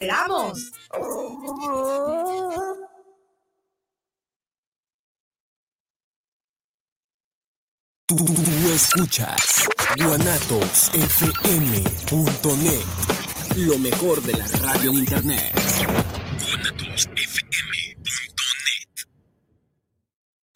esperamos. Tú, escuchas guanatosfm.net, lo mejor de la radio en internet.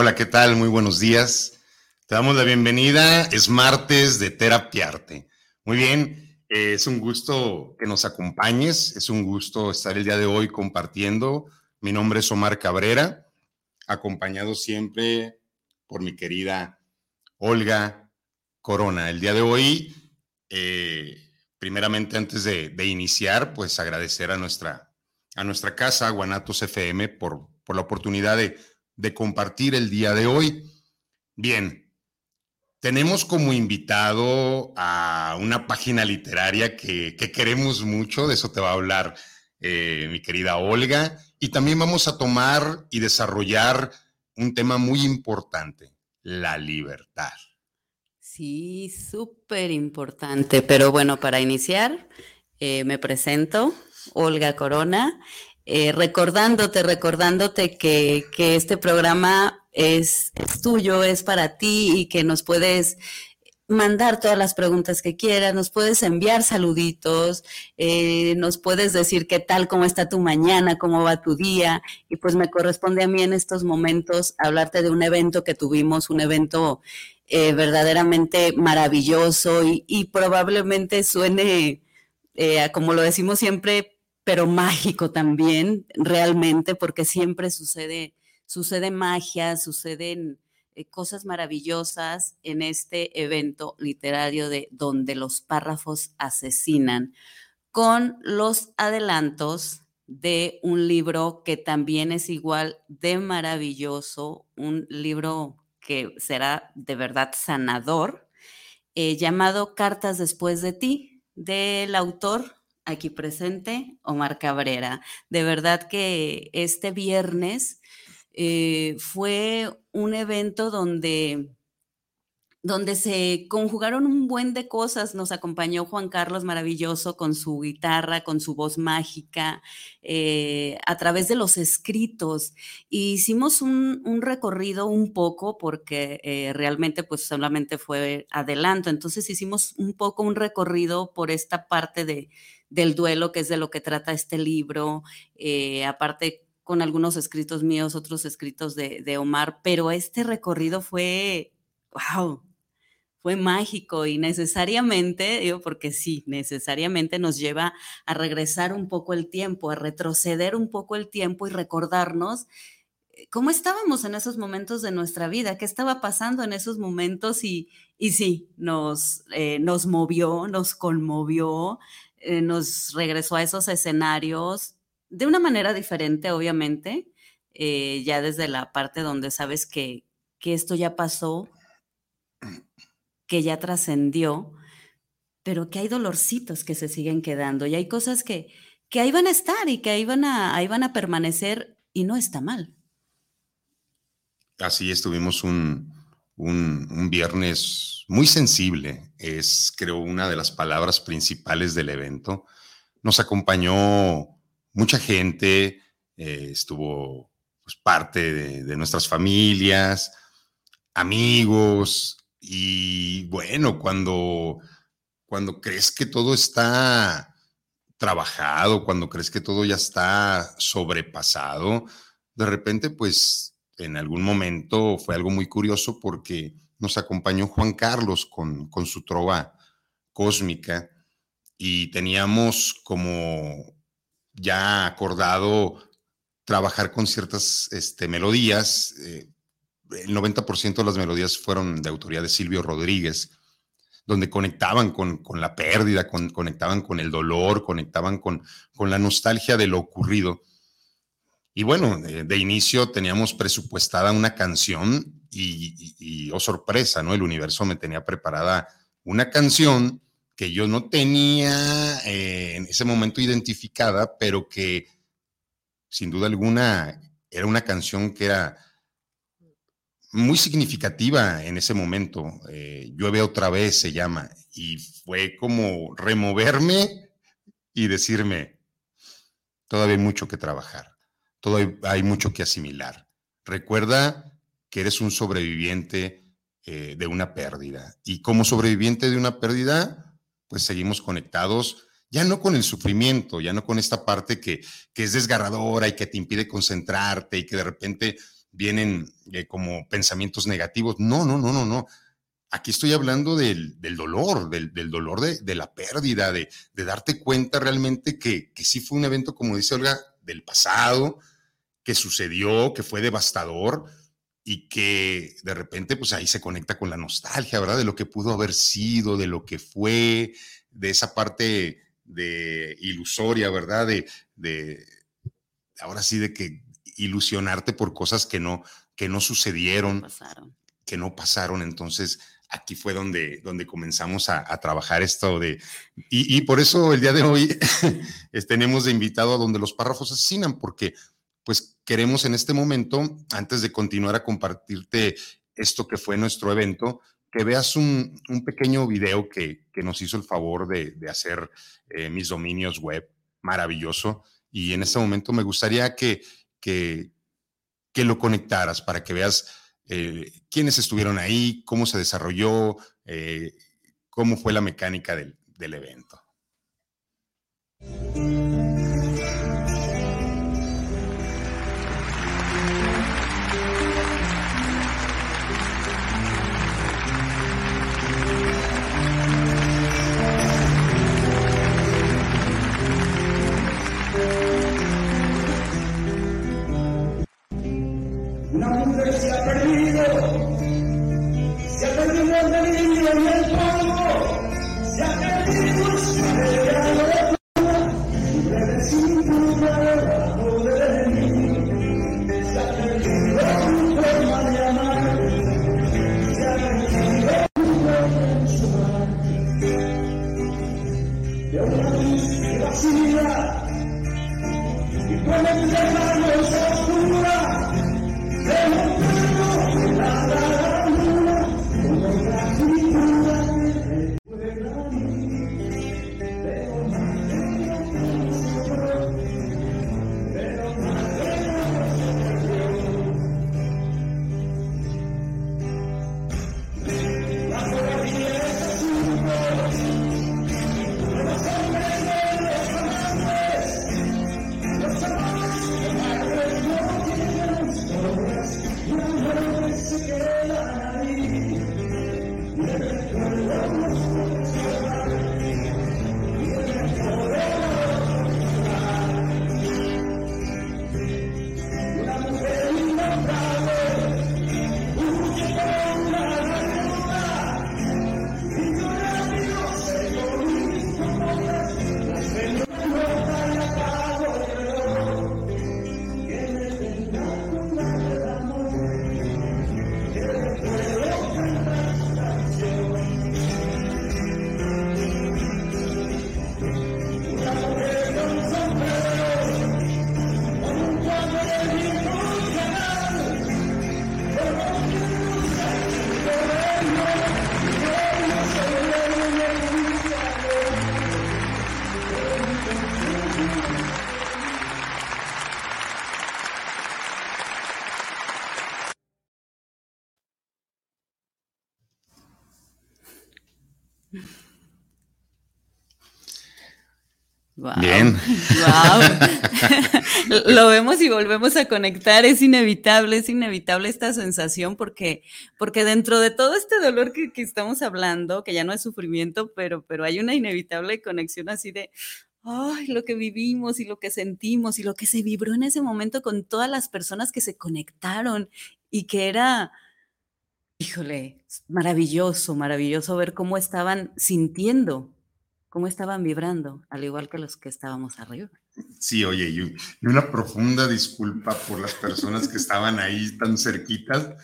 Hola, ¿qué tal? Muy buenos días. Te damos la bienvenida. Es martes de Terapiarte. Muy bien, eh, es un gusto que nos acompañes. Es un gusto estar el día de hoy compartiendo. Mi nombre es Omar Cabrera, acompañado siempre por mi querida Olga Corona. El día de hoy, eh, primeramente antes de, iniciar, pues agradecer a nuestra, a nuestra casa, Guanatos FM, por, por la oportunidad de de compartir el día de hoy. Bien, tenemos como invitado a una página literaria que, queremos mucho, de eso te va a hablar eh, mi querida Olga, y también vamos a tomar y desarrollar un tema muy importante, la libertad. Sí, súper importante, pero bueno, para iniciar, eh, me presento, Olga Corona, eh, recordándote, recordándote que, este programa es, tuyo, es para ti y que nos puedes mandar todas las preguntas que quieras, nos puedes enviar saluditos, eh, nos puedes decir qué tal, cómo está tu mañana, cómo va tu día. Y pues me corresponde a mí en estos momentos hablarte de un evento que tuvimos, un evento eh, verdaderamente maravilloso y, probablemente suene, como lo decimos siempre, pero mágico también, realmente, porque siempre sucede, sucede magia, suceden eh, cosas maravillosas en este evento literario de donde los párrafos asesinan, con los adelantos de un libro que también es igual de maravilloso, un libro que será de verdad sanador, eh, llamado Cartas después de ti, del autor aquí presente, Omar Cabrera. De verdad que este viernes eh, fue un evento donde donde se conjugaron un buen de cosas. Nos acompañó Juan Carlos maravilloso con su guitarra, con su voz mágica, eh, a través de los escritos. hicimos un, recorrido un poco porque eh, realmente pues solamente fue adelanto. Entonces hicimos un poco un recorrido por esta parte de, del duelo, que es de lo que trata este libro, eh, aparte con algunos escritos míos, otros escritos de, Omar, pero este recorrido fue, wow, mágico y necesariamente, digo, porque sí, necesariamente nos lleva a regresar un poco el tiempo, a retroceder un poco el tiempo y recordarnos eh, cómo estábamos en esos momentos de nuestra vida, qué estaba pasando en esos momentos y, y sí, nos, eh, nos movió, nos conmovió, eh, nos regresó a esos escenarios de una manera diferente, obviamente, ya desde la parte donde sabes que, esto ya pasó, que ya trascendió, pero que hay dolorcitos que se siguen quedando y hay cosas que, que ahí van a estar y que ahí van a, ahí van a permanecer y no está mal. Así estuvimos un, un, viernes muy sensible, es creo una de las palabras principales del evento. Nos acompañó mucha gente, eh, estuvo pues, parte de, nuestras familias, amigos, y bueno, cuando, cuando crees que todo está trabajado, cuando crees que todo ya está sobrepasado, de repente pues en algún momento fue algo muy curioso porque nos acompañó Juan Carlos con, su trova cósmica y teníamos como ya acordado trabajar con ciertas este, melodías, eh, el 90% de las melodías fueron de autoría de Silvio Rodríguez, donde conectaban con, la pérdida, conectaban con el dolor, conectaban con, con la nostalgia de lo ocurrido. Y bueno, de, inicio teníamos presupuestada una canción y, oh sorpresa, ¿no? El universo me tenía preparada una canción que yo no tenía eh, en ese momento identificada, pero que sin duda alguna era una canción que era muy significativa en ese momento. Eh, Llueve otra vez se llama, y fue como removerme y decirme, todavía hay mucho que trabajar todo hay, mucho que asimilar. Recuerda que eres un sobreviviente eh, de una pérdida. Y como sobreviviente de una pérdida, pues seguimos conectados, ya no con el sufrimiento, ya no con esta parte que, que es desgarradora y que te impide concentrarte y que de repente vienen eh, como pensamientos negativos. No, no, no, no, no. Aquí estoy hablando del, dolor, del, dolor de, la pérdida, de, darte cuenta realmente que, que sí fue un evento, como dice Olga, del pasado, que sucedió, que fue devastador y que de repente pues ahí se conecta con la nostalgia, ¿verdad? De lo que pudo haber sido, de lo que fue, de esa parte de ilusoria, ¿verdad? De, de ahora sí, de que ilusionarte por cosas que no, que no sucedieron, que no pasaron. Entonces, aquí fue donde, donde comenzamos a, trabajar esto de... Y, y, por eso el día de hoy tenemos de invitado a donde los párrafos asesinan, porque pues queremos en este momento, antes de continuar a compartirte esto que fue nuestro evento, que veas un, pequeño video que, nos hizo el favor de, hacer eh, mis dominios web, maravilloso. Y en este momento me gustaría que, que, lo conectaras para que veas eh, quiénes estuvieron ahí, cómo se desarrolló, eh, cómo fue la mecánica del, del evento. Bien. Lo vemos y volvemos a conectar. Es inevitable, es inevitable esta sensación porque, porque dentro de todo este dolor que, estamos hablando, que ya no es sufrimiento, pero, pero hay una inevitable conexión así de, ay, lo que vivimos y lo que sentimos y lo que se vibró en ese momento con todas las personas que se conectaron y que era, híjole, maravilloso, maravilloso ver cómo estaban sintiendo, cómo estaban vibrando, al igual que los que estábamos arriba. Sí, oye, y una profunda disculpa por las personas que estaban ahí tan cerquitas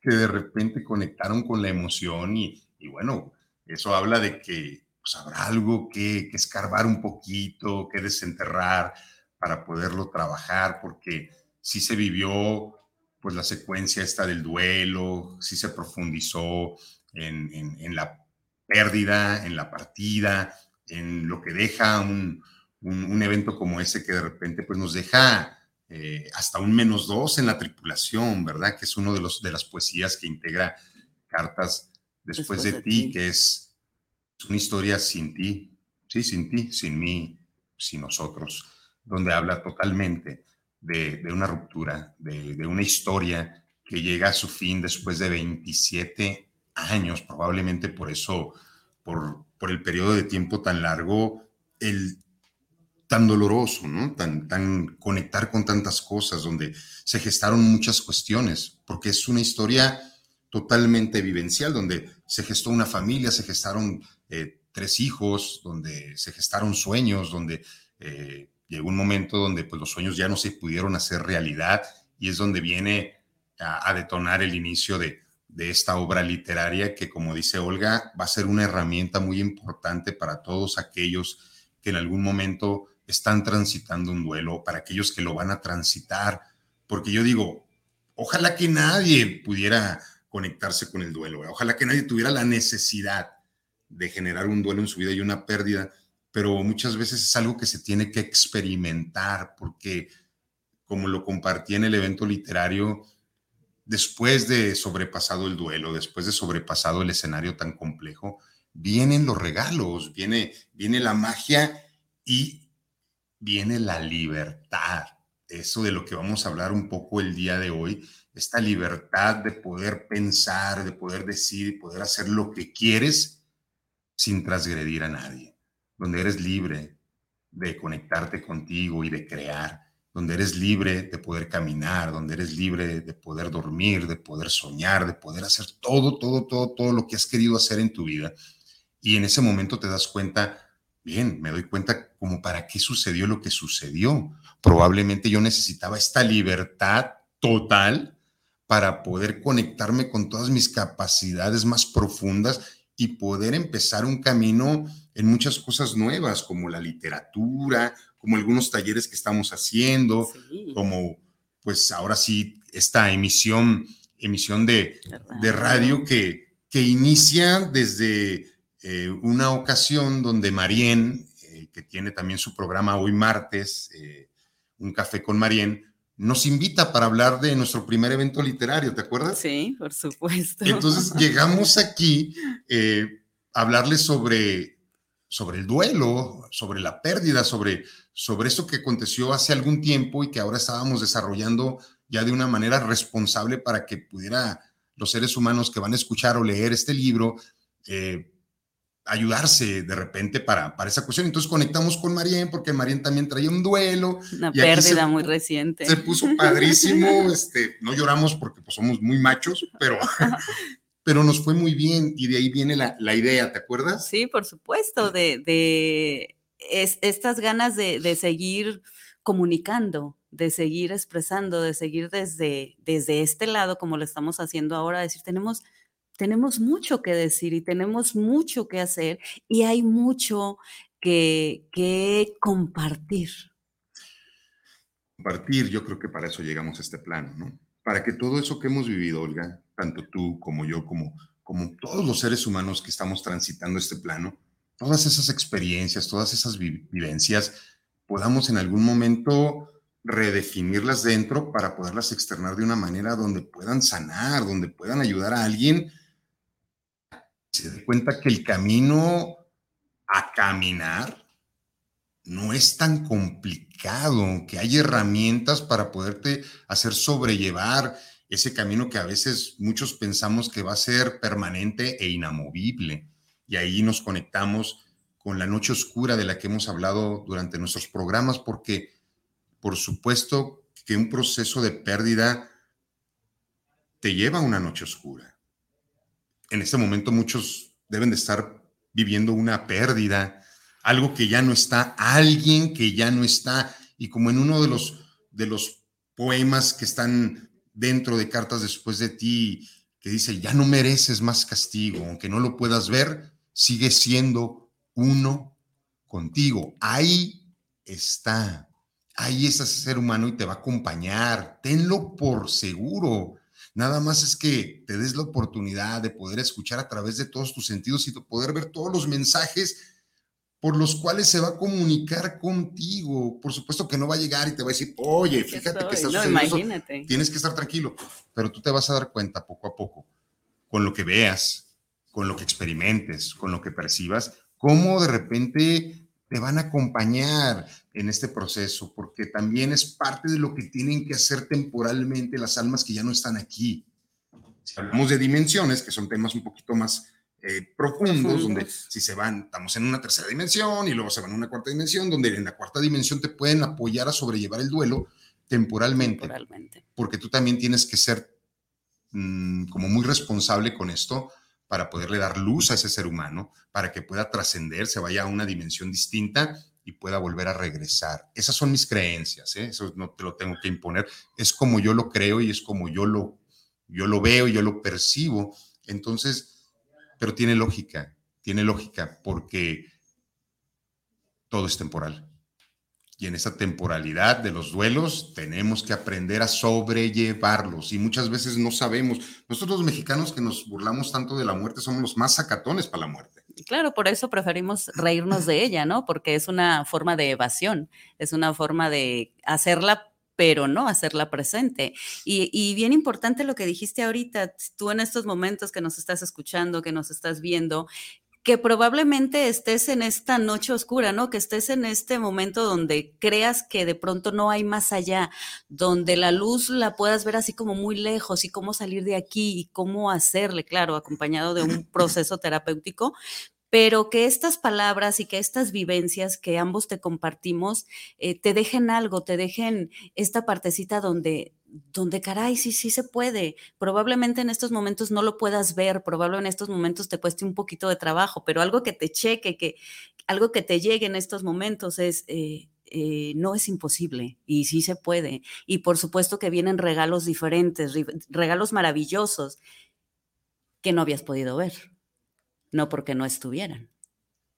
que de repente conectaron con la emoción y, bueno, eso habla de que pues, habrá algo que, que, escarbar un poquito, que desenterrar para poderlo trabajar, porque sí se vivió pues la secuencia esta del duelo, sí se profundizó en, en la pérdida, en la partida, en lo que deja un, un, evento como ese que de repente pues nos deja eh, hasta un menos dos en la tripulación, ¿verdad? Que es uno de, los, de las poesías que integra Cartas después, de, ti, que es, una historia sin ti, sí, sin ti, sin mí, sin nosotros, donde habla totalmente de, una ruptura, de, de, una historia que llega a su fin después de 27 años, probablemente por eso, por, por el periodo de tiempo tan largo, el tan doloroso, ¿no? Tan, tan conectar con tantas cosas, donde se gestaron muchas cuestiones, porque es una historia totalmente vivencial, donde se gestó una familia, se gestaron eh, tres hijos, donde se gestaron sueños, donde eh, llegó un momento donde pues, los sueños ya no se pudieron hacer realidad y es donde viene a, detonar el inicio de, de esta obra literaria que, como dice Olga, va a ser una herramienta muy importante para todos aquellos que en algún momento están transitando un duelo, para aquellos que lo van a transitar, porque yo digo, ojalá que nadie pudiera conectarse con el duelo, ojalá que nadie tuviera la necesidad de generar un duelo en su vida y una pérdida, pero muchas veces es algo que se tiene que experimentar, porque como lo compartí en el evento literario, después de sobrepasado el duelo, después de sobrepasado el escenario tan complejo, vienen los regalos, viene, viene la magia y viene la libertad. Eso de lo que vamos a hablar un poco el día de hoy, esta libertad de poder pensar, de poder decir, poder hacer lo que quieres sin transgredir a nadie, donde eres libre de conectarte contigo y de crear, donde eres libre de poder caminar, donde eres libre de poder dormir, de poder soñar, de poder hacer todo, todo, todo, todo lo que has querido hacer en tu vida. Y en ese momento te das cuenta bien, me doy cuenta como para qué sucedió lo que sucedió. Probablemente yo necesitaba esta libertad total para poder conectarme con todas mis capacidades más profundas y poder empezar un camino en muchas cosas nuevas, como la literatura, como algunos talleres que estamos haciendo, como pues ahora sí esta emisión, emisión de, de radio que, que inicia desde eh, una ocasión donde Marien, eh, que tiene también su programa hoy martes, eh, Un Café con Marien, nos invita para hablar de nuestro primer evento literario, ¿te acuerdas? Sí, por supuesto. Entonces llegamos aquí a hablarles sobre, sobre el duelo, sobre la pérdida, sobre, sobre esto que aconteció hace algún tiempo y que ahora estábamos desarrollando ya de una manera responsable para que pudiera los seres humanos que van a escuchar o leer este libro eh, ayudarse de repente para, para esa cuestión. Entonces conectamos con Marien porque Marien también traía un duelo. Una pérdida muy reciente. Se puso padrísimo, este, no lloramos porque pues, somos muy machos, pero, pero nos fue muy bien y de ahí viene la, la idea, ¿te acuerdas? Sí, por supuesto, de, de estas ganas de, de, seguir comunicando, de seguir expresando, de seguir desde, desde este lado, como lo estamos haciendo ahora, decir, tenemos tenemos mucho que decir y tenemos mucho que hacer y hay mucho que, que compartir. Compartir, yo creo que para eso llegamos a este plano, ¿no? Para que todo eso que hemos vivido, Olga, tanto tú como yo, como, como todos los seres humanos que estamos transitando este plano, todas esas experiencias, todas esas vivencias, podamos en algún momento redefinirlas dentro para poderlas externar de una manera donde puedan sanar, donde puedan ayudar a alguien se da cuenta que el camino a caminar no es tan complicado, que hay herramientas para poderte hacer sobrellevar ese camino que a veces muchos pensamos que va a ser permanente e inamovible. Y ahí nos conectamos con la noche oscura de la que hemos hablado durante nuestros programas, porque por supuesto que un proceso de pérdida te lleva a una noche oscura. En este momento muchos deben de estar viviendo una pérdida, algo que ya no está, alguien que ya no está. Y como en uno de los, de los poemas que están dentro de Cartas después de ti, que dice, ya no mereces más castigo, aunque no lo puedas ver, sigue siendo uno contigo. Ahí está, ahí está ese ser humano y te va a acompañar. Tenlo por seguro. Nada más es que te des la oportunidad de poder escuchar a través de todos tus sentidos y de poder ver todos los mensajes por los cuales se va a comunicar contigo. Por supuesto que no va a llegar y te va a decir, oye, fíjate que estás no, imagínate. Tienes que estar tranquilo, pero tú te vas a dar cuenta poco a poco, con lo que veas, con lo que experimentes, con lo que percibas, cómo de repente te van a acompañar en este proceso, porque también es parte de lo que tienen que hacer temporalmente las almas que ya no están aquí. Si hablamos de dimensiones, que son temas un poquito más eh, profundos, donde si se van, estamos en una tercera dimensión y luego se van a una cuarta dimensión, donde en la cuarta dimensión te pueden apoyar a sobrellevar el duelo temporalmente, temporalmente. porque tú también tienes que ser mm, como muy responsable con esto para poderle dar luz a ese ser humano, para que pueda trascender, se vaya a una dimensión distinta y pueda volver a regresar. Esas son mis creencias, ¿eh? eso no te lo tengo que imponer, es como yo lo creo y es como yo lo, yo lo veo, y yo lo percibo. Entonces, pero tiene lógica, tiene lógica porque todo es temporal. Y en esa temporalidad de los duelos tenemos que aprender a sobrellevarlos y muchas veces no sabemos. Nosotros los mexicanos que nos burlamos tanto de la muerte somos los más sacatones para la muerte. Claro, por eso preferimos reírnos de ella, ¿no? Porque es una forma de evasión, es una forma de hacerla pero no hacerla presente. Y, bien importante lo que dijiste ahorita, tú en estos momentos que nos estás escuchando, que nos estás viendo, que probablemente estés en esta noche oscura, ¿no? Que estés en este momento donde creas que de pronto no hay más allá, donde la luz la puedas ver así como muy lejos y cómo salir de aquí y cómo hacerle, claro, acompañado de un proceso terapéutico, pero que estas palabras y que estas vivencias que ambos te compartimos eh, te dejen algo, te dejen esta partecita donde, donde caray, sí, sí se puede. Probablemente en estos momentos no lo puedas ver, probablemente en estos momentos te cueste un poquito de trabajo, pero algo que te cheque, que algo que te llegue en estos momentos es... Eh, eh, no es imposible y sí se puede. Y por supuesto que vienen regalos diferentes, regalos maravillosos que no habías podido ver no porque no estuvieran.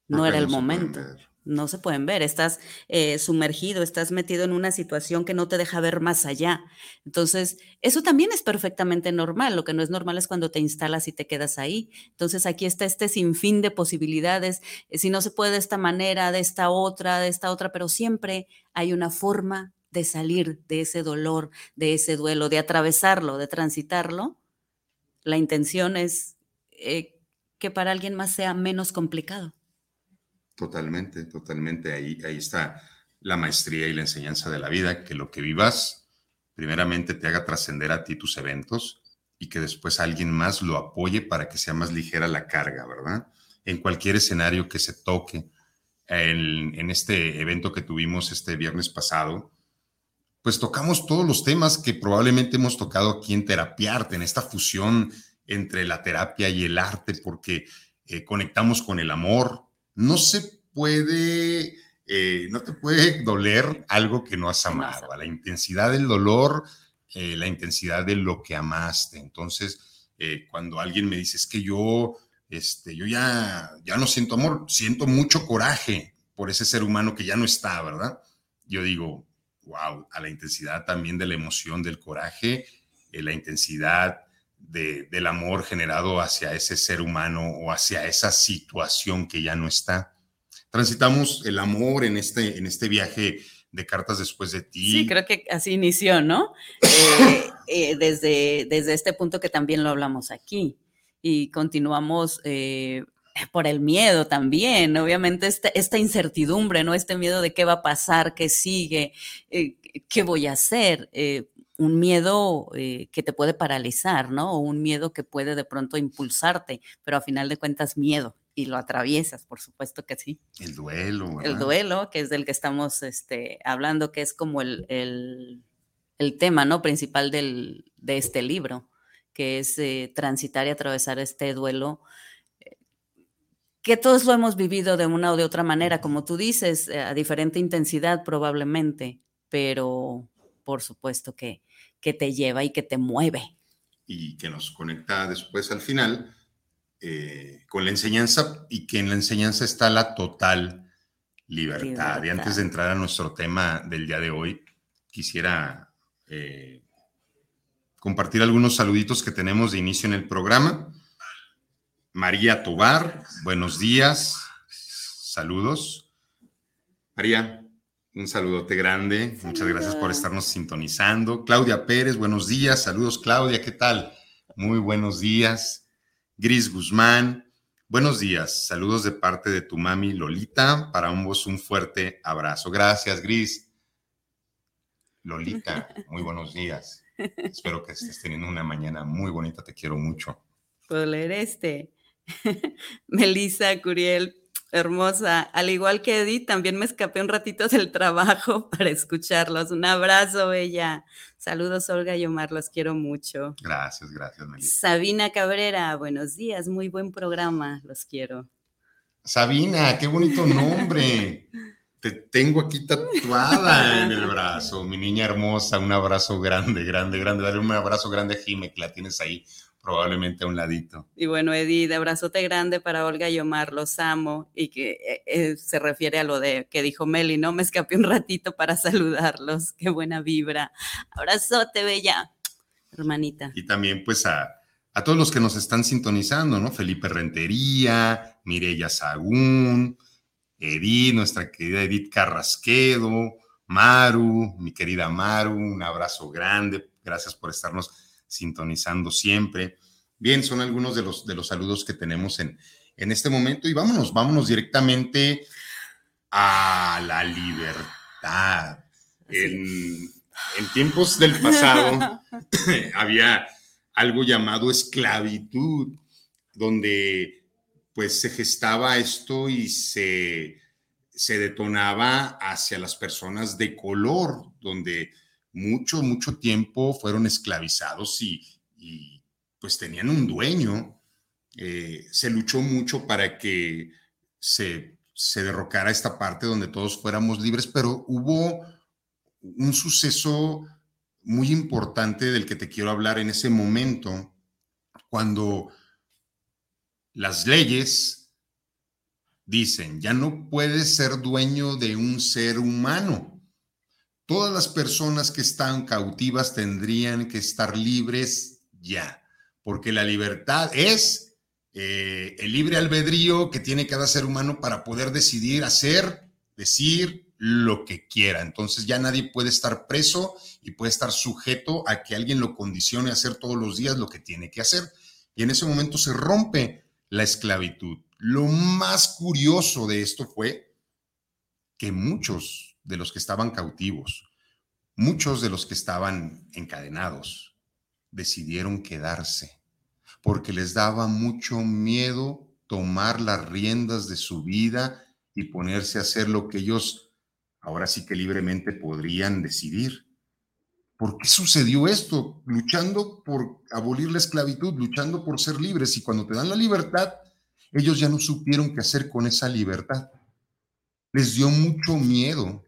No era el momento. No se pueden ver. Estás eh, sumergido, estás metido en una situación que no te deja ver más allá. Entonces, eso también es perfectamente normal. Lo que no es normal es cuando te instalas y te quedas ahí. Entonces, aquí está este sinfín de posibilidades. Eh, si no se puede de esta manera, de esta otra, de esta otra, pero siempre hay una forma de salir de ese dolor, de ese duelo, de atravesarlo, de transitarlo. La intención es eh, que para alguien más sea menos complicado. Totalmente, totalmente. Ahí, ahí está la maestría y la enseñanza de la vida, que lo que vivas primeramente te haga trascender a ti tus eventos y que después alguien más lo apoye para que sea más ligera la carga, ¿verdad? En cualquier escenario que se toque, en, este evento que tuvimos este viernes pasado, pues tocamos todos los temas que probablemente hemos tocado aquí en Terapiarte, en esta fusión entre la terapia y el arte porque eh, conectamos con el amor. No se puede, eh, no te puede doler algo que no has amado. la intensidad del dolor, eh, la intensidad de lo que amaste. Entonces, cuando alguien me dice, es que yo, este, yo ya, ya no siento amor, siento mucho coraje por ese ser humano que ya no está, ¿verdad? Yo digo, wow, a la intensidad también de la emoción, del coraje, la intensidad del amor generado hacia ese ser humano o hacia esa situación que ya no está. Transitamos el amor en este, en este viaje de cartas después de ti. Sí, creo que así inició, ¿no? Eh, eh, desde, desde este punto que también lo hablamos aquí y continuamos eh, por el miedo también, obviamente esta, esta, incertidumbre, ¿no? Este miedo de qué va a pasar, qué sigue, qué voy a hacer un miedo eh, que te puede paralizar, ¿no? O un miedo que puede de pronto impulsarte, pero a final de cuentas miedo y lo atraviesas, por supuesto que sí. El duelo. ¿verdad? El duelo, que es del que estamos este, hablando, que es como el, el, tema, ¿no? Principal del, de este libro, que es eh, transitar y atravesar este duelo, eh, que todos lo hemos vivido de una o de otra manera, como tú dices, a diferente intensidad probablemente, pero por supuesto que, que te lleva y que te mueve. Y que nos conecta después al final con la enseñanza y que en la enseñanza está la total libertad. Y antes de entrar a nuestro tema del día de hoy, quisiera eh, compartir algunos saluditos que tenemos de inicio en el programa. María Tobar, buenos días, saludos. María, un saludote grande, muchas gracias por estarnos sintonizando. Claudia Pérez, buenos días, saludos Claudia, ¿qué tal? Muy buenos días. Gris Guzmán, buenos días, saludos de parte de tu mami Lolita, para ambos un fuerte abrazo. Gracias, Gris. Lolita, muy buenos días. Espero que estés teniendo una mañana muy bonita, te quiero mucho. Puedo leer este. Melissa Curiel, hermosa. Al igual que Edith, también me escapé un ratito del trabajo para escucharlos. Un abrazo, bella. Saludos, Olga y Omar, los quiero mucho. Gracias, gracias, Melissa. Sabina Cabrera, buenos días, muy buen programa, los quiero. Sabina, qué bonito nombre. te tengo aquí tatuada en el brazo, mi niña hermosa, un abrazo grande, grande, grande, dale un abrazo grande a Jime, que la tienes ahí probablemente a un ladito. Y bueno, Edith, abrazote grande para Olga y Omar, los amo, y que eh, eh, se refiere a lo de que dijo Meli, ¿no? Me escapé un ratito para saludarlos, qué buena vibra. Abrazote, bella, hermanita. Y también pues a, a todos los que nos están sintonizando, ¿no? Felipe Rentería, Mireya Sagún, Edith, nuestra querida Edith Carrasquedo, Maru, mi querida Maru, un abrazo grande, gracias por estarnos sintonizando siempre. Bien, son algunos de los, de los saludos que tenemos en, en este momento y vámonos, vámonos directamente a la libertad. En, en tiempos del pasado había algo llamado esclavitud, donde pues se gestaba esto y se, se detonaba hacia las personas de color, donde mucho, mucho tiempo fueron esclavizados y, pues tenían un dueño. Eh, se luchó mucho para que se, se derrocara esta parte donde todos fuéramos libres, pero hubo un suceso muy importante del que te quiero hablar en ese momento, cuando las leyes dicen, ya no puedes ser dueño de un ser humano. Todas las personas que están cautivas tendrían que estar libres ya, porque la libertad es eh, el libre albedrío que tiene cada ser humano para poder decidir hacer, decir lo que quiera. Entonces ya nadie puede estar preso y puede estar sujeto a que alguien lo condicione a hacer todos los días lo que tiene que hacer. Y en ese momento se rompe la esclavitud. Lo más curioso de esto fue que muchos de los que estaban cautivos, muchos de los que estaban encadenados, decidieron quedarse porque les daba mucho miedo tomar las riendas de su vida y ponerse a hacer lo que ellos ahora sí que libremente podrían decidir. ¿Por qué sucedió esto? Luchando por abolir la esclavitud, luchando por ser libres. Y cuando te dan la libertad, ellos ya no supieron qué hacer con esa libertad. Les dio mucho miedo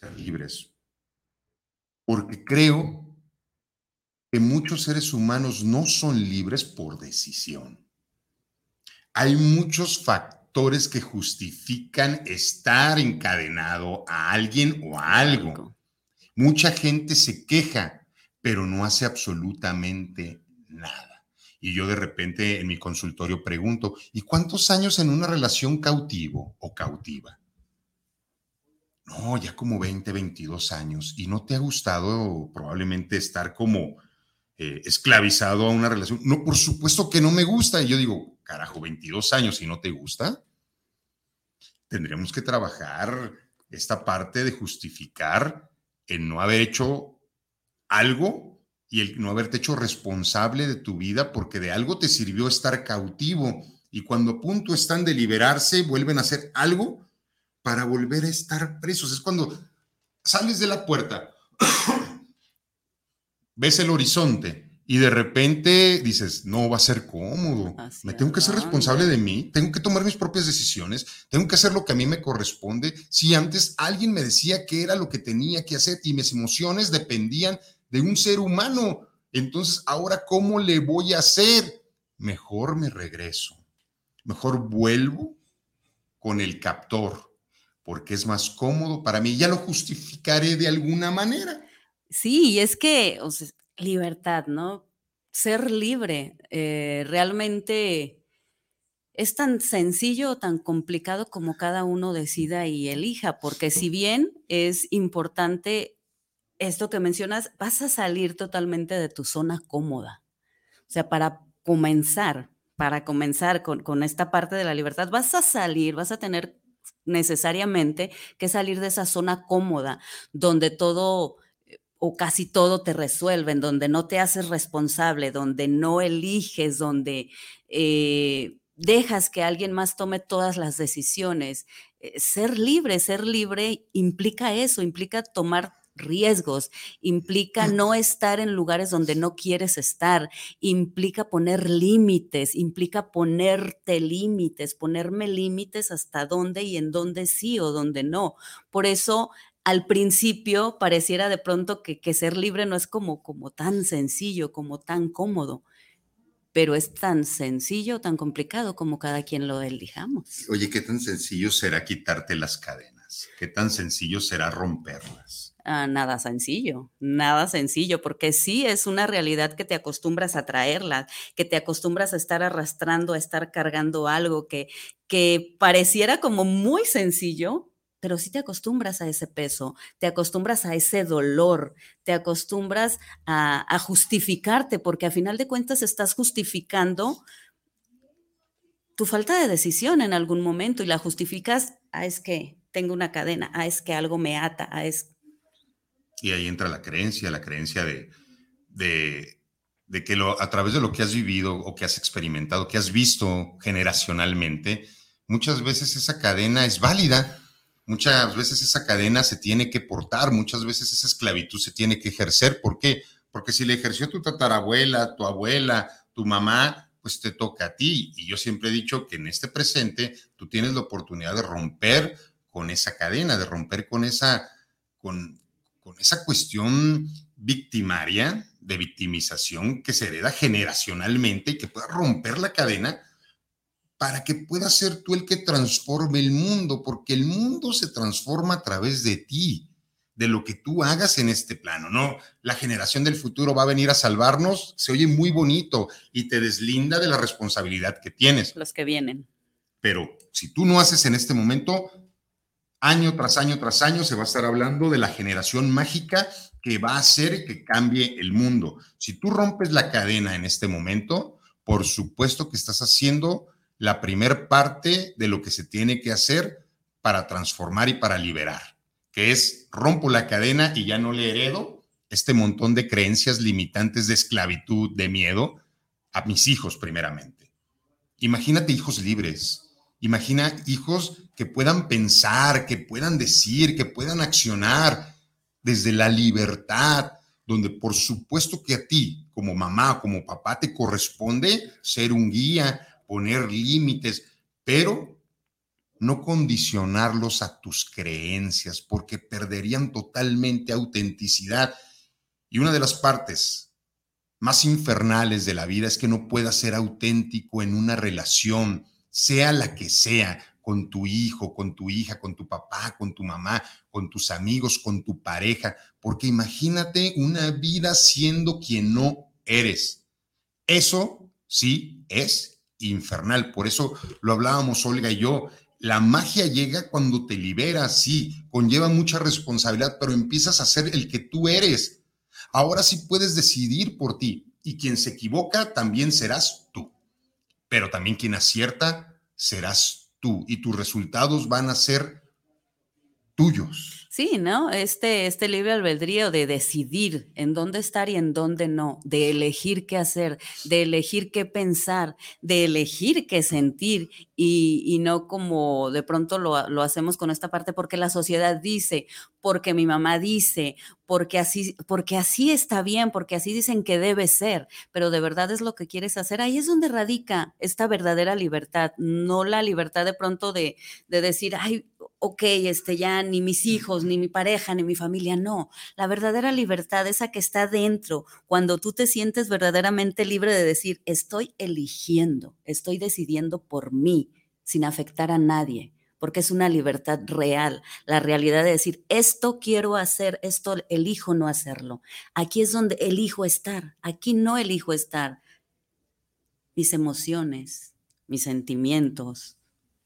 ser libres. Porque creo que muchos seres humanos no son libres por decisión. Hay muchos factores que justifican estar encadenado a alguien o a algo. Mucha gente se queja, pero no hace absolutamente nada. Y yo de repente en mi consultorio pregunto, ¿y cuántos años en una relación cautivo o cautiva? No, ya como 20, 22 años. ¿Y no te ha gustado probablemente estar como eh, esclavizado a una relación? No, por supuesto que no me gusta. Y yo digo, carajo, 22 años y no te gusta. Tendríamos que trabajar esta parte de justificar en no haber hecho algo y el no haberte hecho responsable de tu vida porque de algo te sirvió estar cautivo y cuando a punto están de liberarse vuelven a hacer algo para volver a estar presos. Es cuando sales de la puerta, ves el horizonte y de repente dices, no va a ser cómodo, me tengo que ser responsable de mí, tengo que tomar mis propias decisiones, tengo que hacer lo que a mí me corresponde. Si antes alguien me decía qué era lo que tenía que hacer y mis emociones dependían de un ser humano, entonces ahora ¿cómo le voy a hacer? Mejor me regreso, mejor vuelvo con el captor, porque es más cómodo para mí, ya lo justificaré de alguna manera. Sí, es que libertad, ¿no? Ser libre eh, realmente es tan sencillo o tan complicado como cada uno decida y elija, porque si bien es importante esto que mencionas, vas a salir totalmente de tu zona cómoda. O sea, para comenzar, para comenzar con, con esta parte de la libertad, vas a salir, vas a tener necesariamente que salir de esa zona cómoda donde todo o casi todo te resuelven, donde no te haces responsable, donde no eliges, donde eh, dejas que alguien más tome todas las decisiones. Eh, ser libre, ser libre implica eso, implica tomar riesgos, implica no estar en lugares donde no quieres estar, implica poner límites, implica ponerte límites, ponerme límites hasta dónde y en dónde sí o dónde no. Por eso al principio pareciera de pronto que, ser libre no es como, como tan sencillo, como tan cómodo, pero es tan sencillo, tan complicado como cada quien lo elijamos. Oye, ¿qué tan sencillo será quitarte las cadenas? ¿Qué tan sencillo será romperlas? Ah, nada sencillo, nada sencillo, porque sí es una realidad que te acostumbras a traerla, que te acostumbras a estar arrastrando, a estar cargando algo que, que pareciera como muy sencillo, pero si te acostumbras a ese peso, te acostumbras a ese dolor, te acostumbras a, justificarte, porque a final de cuentas estás justificando tu falta de decisión en algún momento y la justificas, ah, es que tengo una cadena, ah, es que algo me ata, ah, es... Y ahí entra la creencia, la creencia de, de, de que lo, a través de lo que has vivido o que has experimentado, que has visto generacionalmente, muchas veces esa cadena es válida Muchas veces esa cadena se tiene que portar, muchas veces esa esclavitud se tiene que ejercer. ¿Por qué? Porque si le ejerció tu tatarabuela, tu abuela, tu mamá, pues te toca a ti. Y yo siempre he dicho que en este presente tú tienes la oportunidad de romper con esa cadena, de romper con esa, con, con esa cuestión victimaria, de victimización que se hereda generacionalmente y que pueda romper la cadena para que puedas ser tú el que transforme el mundo, porque el mundo se transforma a través de ti, de lo que tú hagas en este plano, ¿no? La generación del futuro va a venir a salvarnos, se oye muy bonito y te deslinda de la responsabilidad que tienes. Los que vienen. Pero si tú no haces en este momento, año tras año tras año se va a estar hablando de la generación mágica que va a hacer que cambie el mundo. Si tú rompes la cadena en este momento, por supuesto que estás haciendo la primer parte de lo que se tiene que hacer para transformar y para liberar, que es rompo la cadena y ya no le heredo este montón de creencias limitantes de esclavitud, de miedo, a mis hijos primeramente. Imagínate hijos libres, imagina hijos que puedan pensar, que puedan decir, que puedan accionar desde la libertad, donde por supuesto que a ti, como mamá, como papá, te corresponde ser un guía, poner límites, pero no condicionarlos a tus creencias, porque perderían totalmente autenticidad. Y una de las partes más infernales de la vida es que no puedas ser auténtico en una relación, sea la que sea, con tu hijo, con tu hija, con tu papá, con tu mamá, con tus amigos, con tu pareja, porque imagínate una vida siendo quien no eres. Eso sí es infernal. Por eso lo hablábamos Olga y yo. La magia llega cuando te liberas, sí, conlleva mucha responsabilidad, pero empiezas a ser el que tú eres. Ahora sí puedes decidir por ti y quien se equivoca también serás tú. Pero también quien acierta serás tú y tus resultados van a ser tuyos. Sí, ¿no? Este, este libre albedrío de decidir en dónde estar y en dónde no, de elegir qué hacer, de elegir qué pensar, de elegir qué sentir y, no como de pronto lo, lo, hacemos con esta parte porque la sociedad dice, porque mi mamá dice, porque así, porque así está bien, porque así dicen que debe ser, pero de verdad es lo que quieres hacer. Ahí es donde radica esta verdadera libertad, no la libertad de pronto de, de decir, ay, ok, este ya ni mis hijos, ni mi pareja, ni mi familia, no. La verdadera libertad, esa que está dentro, cuando tú te sientes verdaderamente libre de decir, estoy eligiendo, estoy decidiendo por mí, sin afectar a nadie, porque es una libertad real, la realidad de decir, esto quiero hacer, esto elijo no hacerlo. Aquí es donde elijo estar, aquí no elijo estar. Mis emociones, mis sentimientos,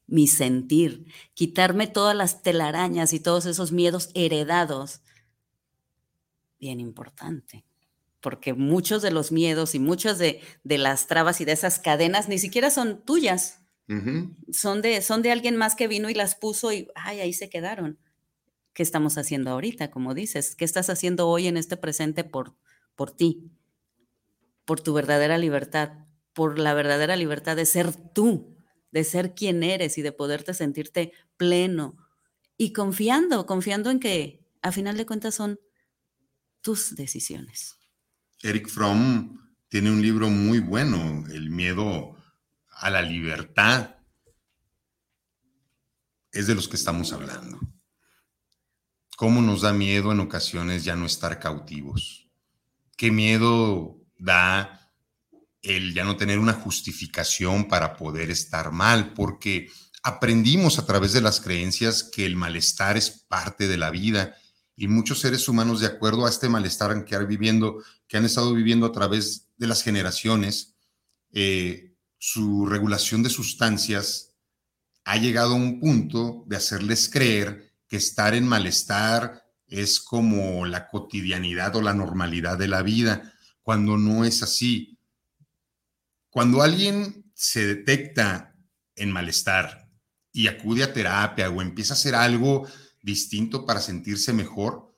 mi sentir, quitarme todas las telarañas y todos esos miedos heredados. Bien importante, porque muchos de los miedos y muchas de, las trabas y de esas cadenas ni siquiera son tuyas, son, de, son de alguien más que vino y las puso y ay, ahí se quedaron. ¿Qué estamos haciendo ahorita, como dices? ¿Qué estás haciendo hoy en este presente por, por ti? Por tu verdadera libertad, por la verdadera libertad de ser tú, de ser quien eres y de poderte sentirte pleno y confiando, confiando en que a final de cuentas son tus decisiones. Eric Fromm tiene un libro muy bueno, El miedo a la libertad. Es de los que estamos hablando. ¿Cómo nos da miedo en ocasiones ya no estar cautivos? ¿Qué miedo da el ya no tener una justificación para poder estar mal, porque aprendimos a través de las creencias que el malestar es parte de la vida. Y muchos seres humanos, de acuerdo a este malestar que han, viviendo, que han estado viviendo a través de las generaciones, eh, su regulación de sustancias ha llegado a un punto de hacerles creer que estar en malestar es como la cotidianidad o la normalidad de la vida, cuando no es así cuando alguien se detecta en malestar y acude a terapia o empieza a hacer algo distinto para sentirse mejor,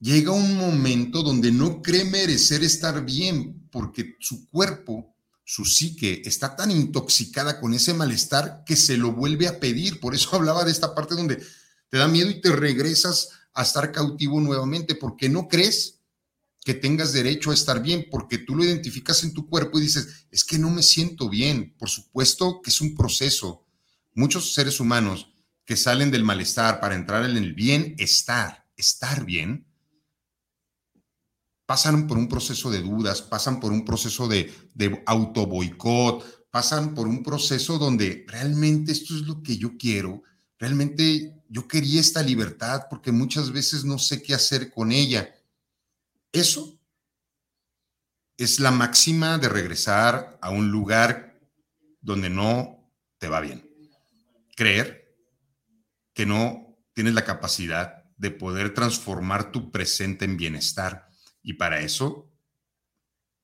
llega un momento donde no cree merecer estar bien porque su cuerpo, su psique, está tan intoxicada con ese malestar que se lo vuelve a pedir. Por eso hablaba de esta parte donde te da miedo y te regresas a estar cautivo nuevamente porque no crees que tengas derecho a estar bien, porque tú lo identificas en tu cuerpo y dices, es que no me siento bien. Por supuesto que es un proceso. Muchos seres humanos que salen del malestar para entrar en el bienestar, estar bien, pasan por un proceso de dudas, pasan por un proceso de, de auto boicot, pasan por un proceso donde realmente esto es lo que yo quiero, realmente yo quería esta libertad porque muchas veces no sé qué hacer con ella eso es la máxima de regresar a un lugar donde no te va bien. Creer que no tienes la capacidad de poder transformar tu presente en bienestar. Y para eso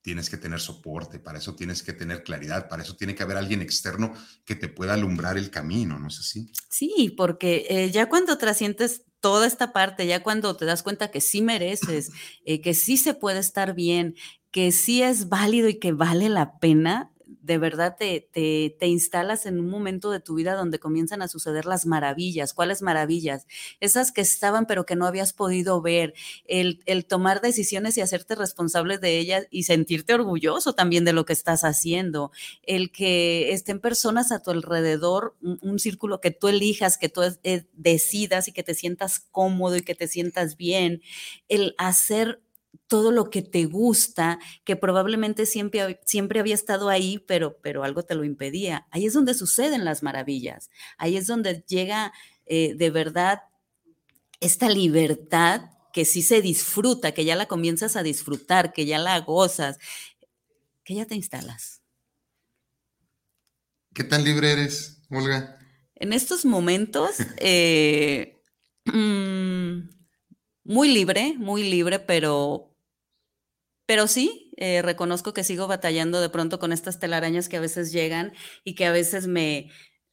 tienes que tener soporte, para eso tienes que tener claridad, para eso tiene que haber alguien externo que te pueda alumbrar el camino, ¿no es así? Sí, porque eh, ya cuando trascientes toda esta parte, ya cuando te das cuenta que sí mereces, eh, que sí se puede estar bien, que sí es válido y que vale la pena, de verdad te, te, instalas en un momento de tu vida donde comienzan a suceder las maravillas. ¿Cuáles maravillas? Esas que estaban pero que no habías podido ver. El, el tomar decisiones y hacerte responsable de ellas y sentirte orgulloso también de lo que estás haciendo. El que estén personas a tu alrededor, un, círculo que tú elijas, que tú eh, decidas y que te sientas cómodo y que te sientas bien. El hacer todo lo que te gusta, que probablemente siempre, siempre había estado ahí, pero, pero algo te lo impedía. Ahí es donde suceden las maravillas, ahí es donde llega eh, de verdad esta libertad que sí se disfruta, que ya la comienzas a disfrutar, que ya la gozas, que ya te instalas. ¿Qué tan libre eres, Olga? En estos momentos, eh, mm, muy libre, muy libre, pero, pero sí, eh, reconozco que sigo batallando de pronto con estas telarañas que a veces llegan y que a veces me,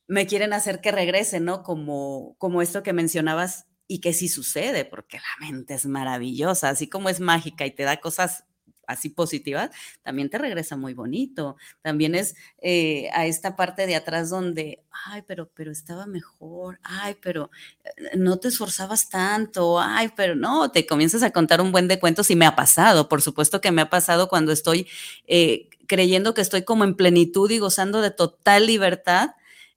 me quieren hacer que regrese, ¿no? Como, como esto que mencionabas y que sí sucede, porque la mente es maravillosa, así como es mágica y te da cosas así positivas, también te regresa muy bonito. También es eh, a esta parte de atrás donde, ay, pero, pero estaba mejor, ay, pero eh, no te esforzabas tanto, ay, pero no, te comienzas a contar un buen de cuentos y me ha pasado, por supuesto que me ha pasado cuando estoy eh, creyendo que estoy como en plenitud y gozando de total libertad.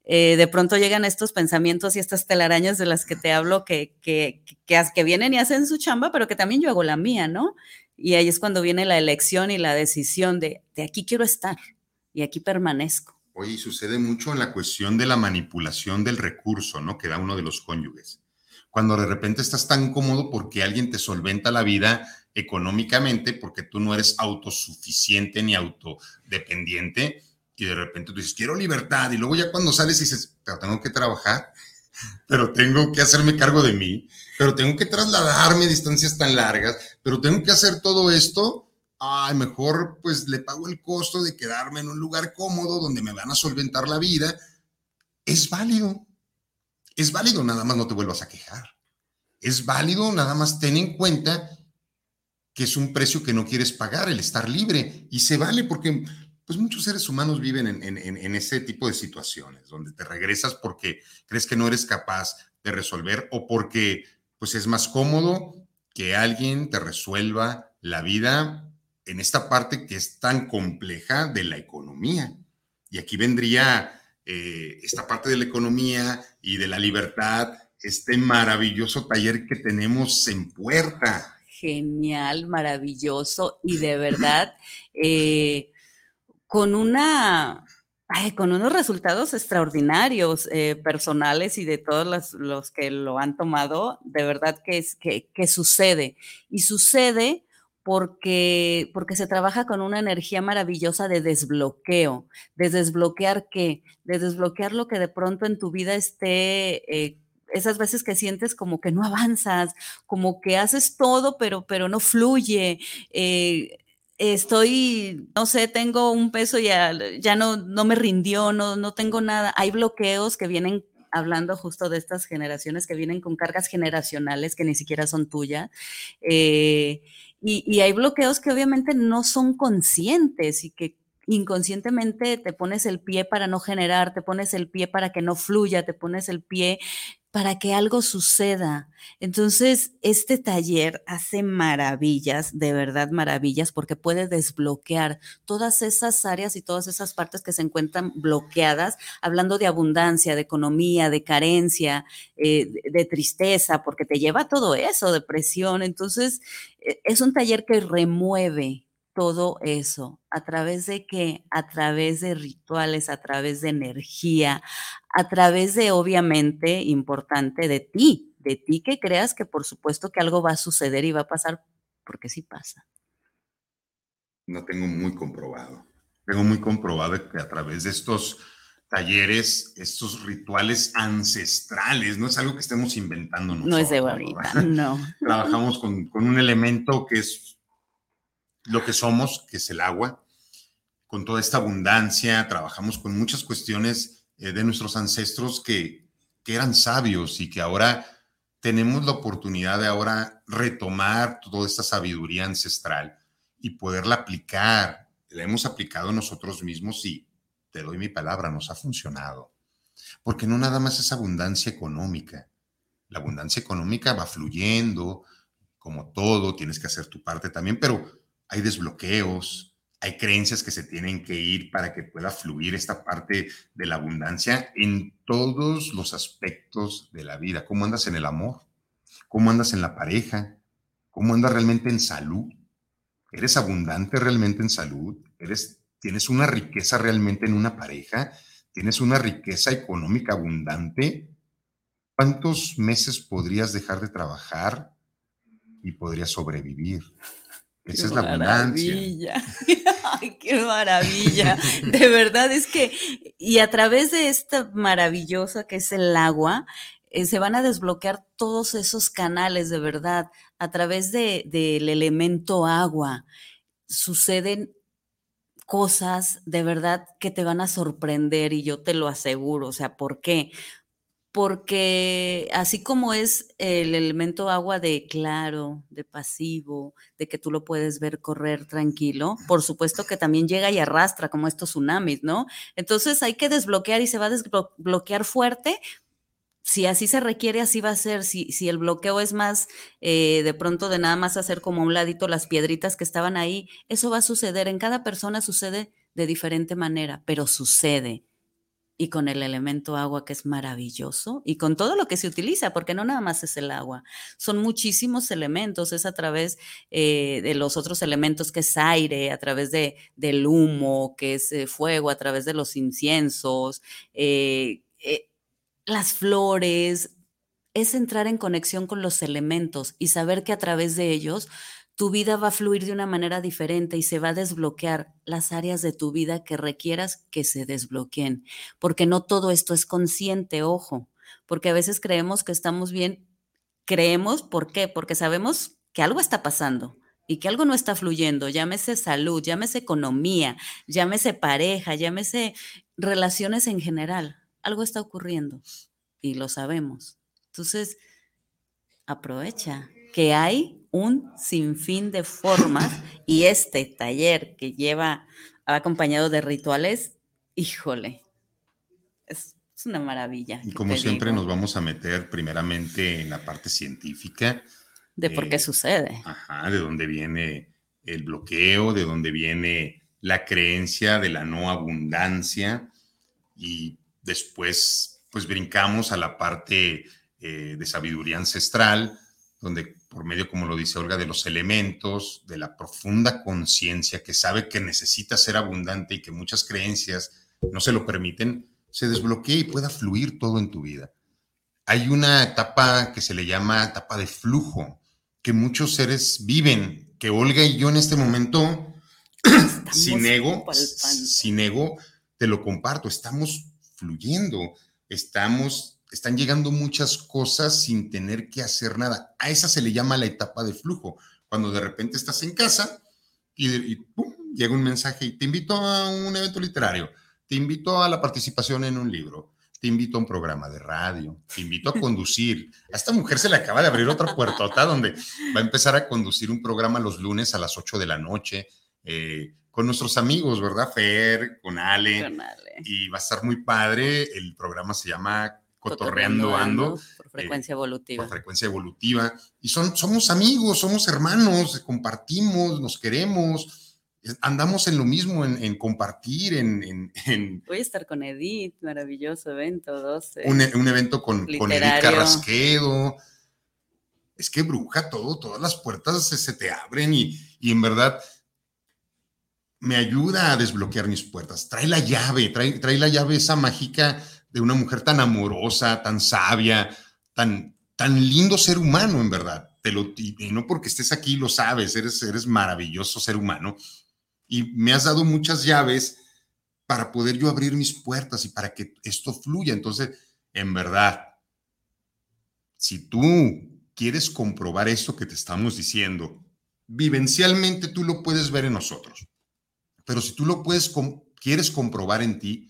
de pronto llegan estos pensamientos y estas telarañas de las que te hablo que, que, que, que, vienen y hacen su chamba, pero que también yo hago la mía, ¿no? Y ahí es cuando viene la elección y la decisión de, de aquí quiero estar y aquí permanezco. Oye, sucede mucho en la cuestión de la manipulación del recurso, ¿no? Que da uno de los cónyuges. Cuando de repente estás tan cómodo porque alguien te solventa la vida económicamente, porque tú no eres autosuficiente ni autodependiente, y de repente tú dices, quiero libertad, y luego ya cuando sales dices, pero tengo que trabajar, pero tengo que hacerme cargo de mí, pero tengo que trasladarme distancias tan largas, pero tengo que hacer todo esto, ay, mejor pues le pago el costo de quedarme en un lugar cómodo donde me van a solventar la vida. Es válido, es válido, nada más no te vuelvas a quejar. Es válido, nada más ten en cuenta que es un precio que no quieres pagar, el estar libre, y se vale porque pues muchos seres humanos viven en, ese tipo de situaciones, donde te regresas porque crees que no eres capaz de resolver o porque pues es más cómodo que alguien te resuelva la vida en esta parte que es tan compleja de la economía. Y aquí vendría eh, esta parte de la economía y de la libertad, este maravilloso taller que tenemos en puerta. Genial, maravilloso y de verdad eh, con una con unos resultados extraordinarios eh, personales y de todos los, que lo han tomado, de verdad que, es, que, sucede. Y sucede porque, porque se trabaja con una energía maravillosa de desbloqueo. ¿De desbloquear qué? De desbloquear lo que de pronto en tu vida esté... Eh, esas veces que sientes como que no avanzas, como que haces todo, pero, pero no fluye. Eh, estoy, no sé, tengo un peso ya, ya no, no me rindió, no, no tengo nada. Hay bloqueos que vienen hablando justo de estas generaciones que vienen con cargas generacionales que ni siquiera son tuyas. Eh, y, y, hay bloqueos que obviamente no son conscientes y que inconscientemente te pones el pie para no generar, te pones el pie para que no fluya, te pones el pie para que algo suceda. Entonces, este taller hace maravillas, de verdad maravillas, porque puede desbloquear todas esas áreas y todas esas partes que se encuentran bloqueadas, hablando de abundancia, de economía, de carencia, eh, de, tristeza, porque te lleva todo eso, depresión. Entonces, e, es un taller que remueve todo eso? ¿A través de qué? A través de rituales, a través de energía, a través de, obviamente, importante, de ti, de ti que creas que por supuesto que algo va a suceder y va a pasar, porque sí pasa. No tengo muy comprobado. Tengo muy comprobado que a través de estos talleres, estos rituales ancestrales, no es algo que estemos inventando nosotros. No es de ahorita, no. Trabajamos con, con un elemento que es lo que somos, que es el agua, con toda esta abundancia, trabajamos con muchas cuestiones eh, de nuestros ancestros que, que eran sabios y que ahora tenemos la oportunidad de ahora retomar toda esta sabiduría ancestral y poderla aplicar. La hemos aplicado nosotros mismos y te doy mi palabra, nos ha funcionado. Porque no nada más es abundancia económica. La abundancia económica va fluyendo, como todo, tienes que hacer tu parte también, pero hay desbloqueos, hay creencias que se tienen que ir para que pueda fluir esta parte de la abundancia en todos los aspectos de la vida. ¿Cómo andas en el amor? ¿Cómo andas en la pareja? ¿Cómo andas realmente en salud? ¿Eres abundante realmente en salud? ¿Eres, ¿Tienes una riqueza realmente en una pareja? ¿Tienes una riqueza económica abundante? ¿Cuántos meses podrías dejar de trabajar y podrías sobrevivir? Esa es la abundancia. Ay, qué maravilla. De verdad es que, y a través de esta maravillosa que es el agua, eh, se van a desbloquear todos esos canales de verdad. A través del de, elemento agua suceden cosas de verdad que te van a sorprender y yo te lo aseguro. O sea, ¿por qué? Porque así como es el elemento agua de claro, de pasivo, de que tú lo puedes ver correr tranquilo, por supuesto que también llega y arrastra como estos tsunamis, ¿no? Entonces hay que desbloquear y se va a desbloquear fuerte. Si así se requiere, así va a ser. Si, el bloqueo es más eh, de pronto de nada más hacer como a un ladito las piedritas que estaban ahí, eso va a suceder. En cada persona sucede de diferente manera, pero sucede y con el elemento agua que es maravilloso y con todo lo que se utiliza, porque no nada más es el agua, son muchísimos elementos, es a través eh, de los otros elementos que es aire, a través de, del humo, que es eh, fuego, a través de los inciensos, eh, las flores, es entrar en conexión con los elementos y saber que a través de ellos tu vida va a fluir de una manera diferente y se va a desbloquear las áreas de tu vida que requieras que se desbloqueen, porque no todo esto es consciente, ojo, porque a veces creemos que estamos bien, creemos, ¿por qué? Porque sabemos que algo está pasando y que algo no está fluyendo, llámese salud, llámese economía, llámese pareja, llámese relaciones en general, algo está ocurriendo y lo sabemos. Entonces, aprovecha que hay un sinfín de formas y este taller que lleva acompañado de rituales, híjole, es, una maravilla. Y como siempre nos vamos a meter primeramente en la parte científica. De por qué eh, sucede. Ajá, de dónde viene el bloqueo, de dónde viene la creencia de la no abundancia y después pues brincamos a la parte eh, de sabiduría ancestral, donde por medio, como lo dice Olga, de los elementos, de la profunda conciencia que sabe que necesita ser abundante y que muchas creencias no se lo permiten, se desbloquee y pueda fluir todo en tu vida. Hay una etapa que se le llama etapa de flujo, que muchos seres viven, que Olga y yo en este momento, sin ego, sin ego, te lo comparto, estamos fluyendo, estamos están llegando muchas cosas sin tener que hacer nada. A esa se le llama la etapa de flujo, cuando de repente estás en casa y, llega un mensaje y te invito a un evento literario, te invito a la participación en un libro, te invito a un programa de radio, te invito a conducir. A esta mujer se le acaba de abrir otra puertota donde va a empezar a conducir un programa los lunes a las 8 de la noche. Eh, con nuestros amigos, ¿verdad? Fer, con Ale, con Ale. Y va a estar muy padre. El programa se llama cotorreando ando. Por eh, frecuencia evolutiva. Por frecuencia evolutiva. Y son, somos amigos, somos hermanos, compartimos, nos queremos, andamos en lo mismo, en, compartir, en, Voy a estar con Edith, maravilloso evento, 12. Un, un evento con, con, Edith Carrasquedo. Es que bruja todo, todas las puertas se, te abren y, y en verdad me ayuda a desbloquear mis puertas. Trae la llave, trae, trae la llave esa mágica de una mujer tan amorosa, tan sabia, tan, tan lindo ser humano, en verdad. Te lo, y, no porque estés aquí lo sabes, eres, eres maravilloso ser humano. Y me has dado muchas llaves para poder yo abrir mis puertas y para que esto fluya. Entonces, en verdad, si tú quieres comprobar esto que te estamos diciendo, vivencialmente tú lo puedes ver en nosotros. Pero si tú lo puedes, quieres comprobar en ti,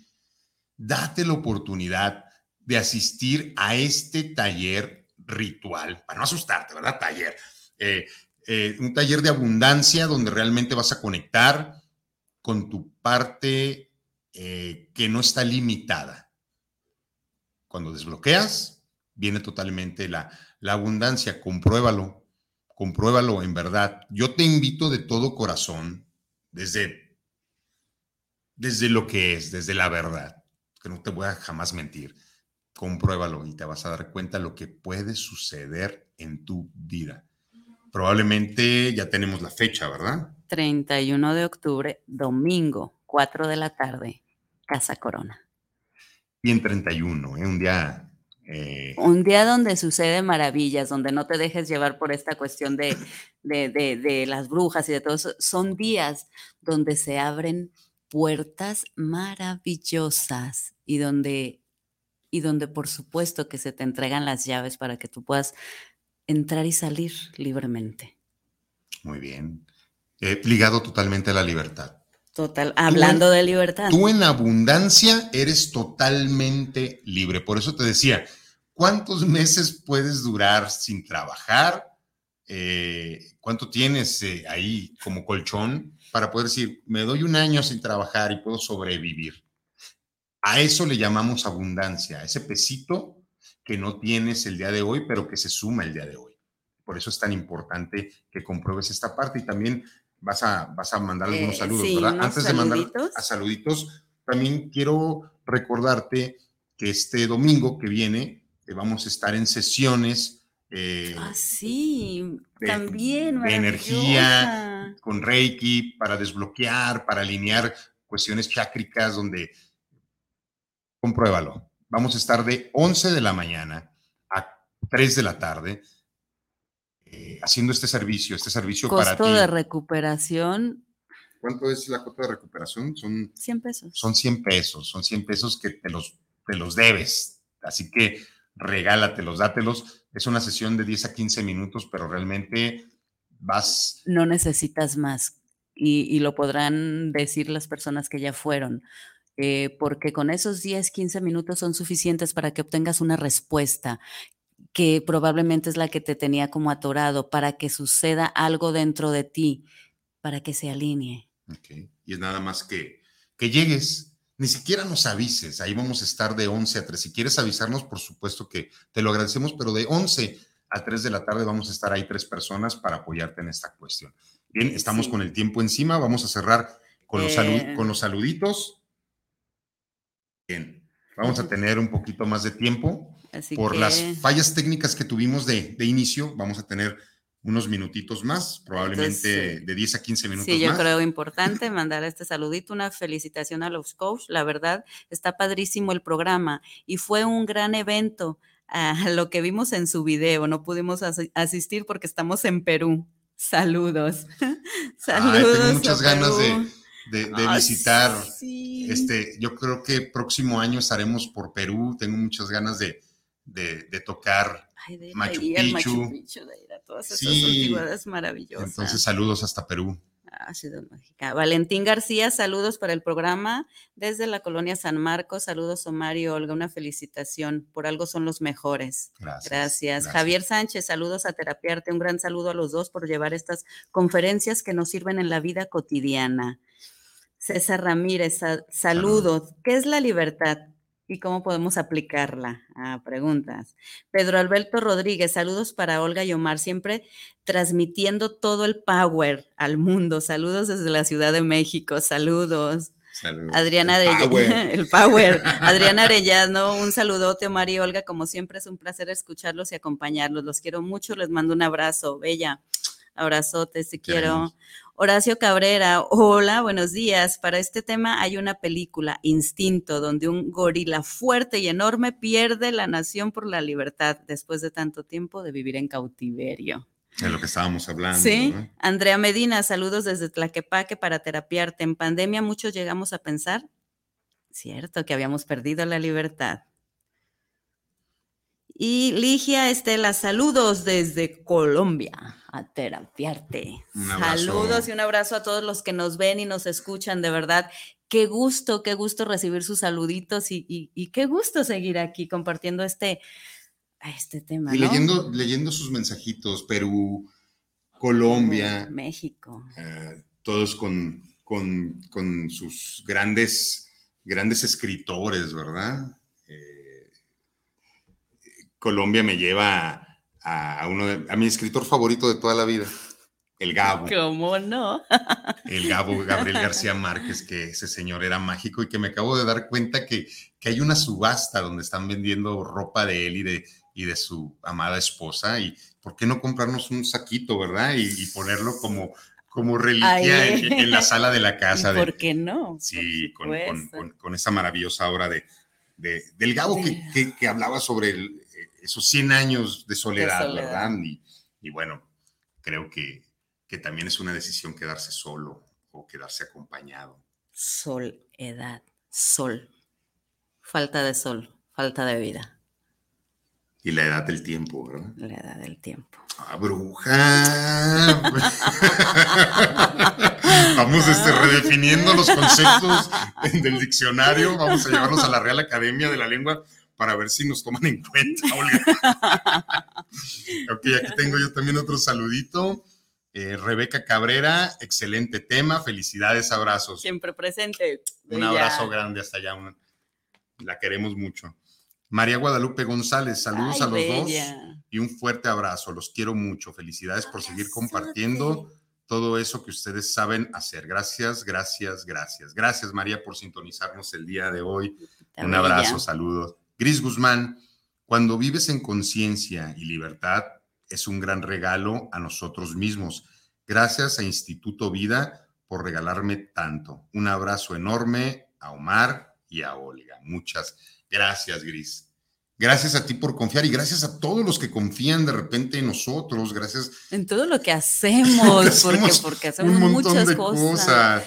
date la oportunidad de asistir a este taller ritual, para no asustarte, ¿verdad? Taller. Eh, eh, un taller de abundancia donde realmente vas a conectar con tu parte eh, que no está limitada. Cuando desbloqueas, viene totalmente la, la abundancia. Compruébalo, compruébalo en verdad. Yo te invito de todo corazón, desde, desde lo que es, desde la verdad que no te voy a jamás mentir. Compruébalo y te vas a dar cuenta lo que puede suceder en tu vida. Probablemente ya tenemos la fecha, ¿verdad? 31 de octubre, domingo, 4 de la tarde, Casa Corona. Y en 31, ¿eh? un día eh, Un día donde sucede maravillas, donde no te dejes llevar por esta cuestión de, de, de, las brujas y de todo eso. Son días donde se abren puertas maravillosas y donde, y donde por supuesto que se te entregan las llaves para que tú puedas entrar y salir libremente. Muy bien. Eh, ligado totalmente a la libertad. Total, hablando de libertad. Tú en abundancia eres totalmente libre. Por eso te decía, ¿cuántos meses puedes durar sin trabajar? Eh, ¿Cuánto tienes eh, ahí como colchón para poder decir, me doy un año sin trabajar y puedo sobrevivir? A eso le llamamos abundancia, a ese pesito que no tienes el día de hoy, pero que se suma el día de hoy. Por eso es tan importante que compruebes esta parte y también vas a, vas a mandar algunos Eh, saludos, sí, ¿verdad? Antes de mandar a saluditos, también quiero recordarte que este domingo que viene eh, vamos a estar en sesiones eh, Ah, sí, de- también. de energía. Con Reiki para desbloquear, para alinear cuestiones chácricas, donde compruébalo. Vamos a estar de 11 de la mañana a 3 de la tarde eh, haciendo este servicio, este servicio para Costo ti. de recuperación, ¿Cuánto es la cuota de recuperación? Son 100 pesos. son 100 pesos, son 100 pesos que te los, te los debes. Así que regálatelos, dátelos. Es una sesión de 10 a 15 minutos, pero realmente vas, no necesitas más. Y, y lo podrán decir las personas que ya fueron, eh, porque con esos 10, 15 minutos son suficientes para que obtengas una respuesta que probablemente es la que te tenía como atorado, para que suceda algo dentro de ti, para que se alinee. y es nada más que, que llegues, ni siquiera nos avises, ahí vamos a estar de 11 a 3. Si quieres avisarnos, por supuesto que te lo agradecemos, pero de 11 a 3 de la tarde vamos a estar ahí tres personas para apoyarte en esta cuestión. Bien, estamos Sí. con el tiempo encima, vamos a cerrar con los, Eh. con los saluditos. Bien, vamos a tener un poquito más de tiempo. Así Por que, las fallas técnicas que tuvimos de, de inicio, vamos a tener unos minutitos más, probablemente Entonces, de 10 a 15 minutos Sí, yo más. creo importante mandar este saludito, una felicitación a los coach. La verdad, está padrísimo el programa y fue un gran evento a lo que vimos en su video. No pudimos asi- asistir porque estamos en Perú. Saludos. Ay, Saludos. tengo muchas ganas de, de- de Ay, visitar. sí. Este, yo creo que próximo año estaremos por Perú. Tengo muchas ganas de, de- tocar. Ay, de ir Machu Picchu. Machu Picchu, de ir a todas esas Sí. antigüedades maravillosas. Entonces, saludos hasta Perú. Ah, Ciudad Mágica. Valentín García, saludos para el programa desde la colonia San Marcos. Saludos, Omar y Olga. Una felicitación. Por algo son los mejores. Gracias. Gracias. Javier Sánchez, saludos a Terapiarte. Un gran saludo a los dos por llevar estas conferencias que nos sirven en la vida cotidiana. César Ramírez, sa- saludos. ¿Qué es la libertad? ¿Y cómo podemos aplicarla? Ah, preguntas. Pedro Alberto Rodríguez, saludos para Olga y Omar, siempre transmitiendo todo el power al mundo. Saludos desde la Ciudad de México, saludos. Saludos. Adriana El Arellano, el power. Adriana Arellano, un saludote, Omar y Olga, como siempre es un placer escucharlos y acompañarlos. Los quiero mucho, les mando un abrazo, bella. Abrazotes, te quiero. Horacio Cabrera, hola, buenos días. Para este tema hay una película, Instinto, donde un gorila fuerte y enorme pierde la nación por la libertad después de tanto tiempo de vivir en cautiverio. De lo que estábamos hablando. Sí, ¿no? Andrea Medina, saludos desde Tlaquepaque para terapiarte. En pandemia muchos llegamos a pensar, cierto, que habíamos perdido la libertad. Y Ligia Estela, saludos desde Colombia a terapiarte. Saludos y un abrazo a todos los que nos ven y nos escuchan, de verdad. Qué gusto, qué gusto recibir sus saluditos y, y- y qué gusto seguir aquí compartiendo este, este tema. Y ¿no? leyendo, leyendo sus mensajitos, Perú, Colombia, México. eh, todos con, con, con sus grandes, grandes escritores, ¿verdad? Eh, Colombia me lleva a, uno de, a mi escritor favorito de toda la vida, el Gabo. ¿Cómo no? el Gabo Gabriel García Márquez, que ese señor era mágico y que me acabo de dar cuenta que, que hay una subasta donde están vendiendo ropa de él y de, y de su amada esposa. Y por qué no comprarnos un saquito, ¿verdad? Y, y ponerlo como, como reliquia en, en la sala de la casa. ¿Y de- ¿Por qué no? sí, con, con- con- con esa maravillosa obra de, de- del Gabo que, que- que hablaba sobre el- esos 100 años de soledad, soledad. ¿verdad? Y, y bueno, creo que, que también es una decisión quedarse solo o quedarse acompañado. Soledad, sol. Falta de sol, falta de vida, Y la edad del tiempo, ¿verdad? la edad del tiempo. ¡Ah, bruja! Vamos este, redefiniendo los conceptos del diccionario. Vamos a llevarlos a la Real Academia de la Lengua para ver si nos toman en cuenta, Olga. ok, aquí tengo yo también otro saludito. Eh, Rebeca Cabrera, excelente tema, felicidades, abrazos. Siempre presente. Un abrazo grande hasta allá, la queremos mucho. María Guadalupe González, saludos a los dos y un fuerte abrazo, los quiero mucho, felicidades por seguir compartiendo todo eso que ustedes saben hacer. Gracias, gracias, gracias. Gracias María por sintonizarnos el día de hoy. Un abrazo, saludos. Gris Guzmán, cuando vives en conciencia y libertad, es un gran regalo a nosotros mismos. Gracias a Instituto Vida por regalarme tanto. Un abrazo enorme a Omar y a Olga. Muchas gracias, Gris. Gracias a ti por confiar y gracias a todos los que confían de repente en nosotros. Gracias. En todo lo que hacemos, porque, porque hacemos muchas cosas.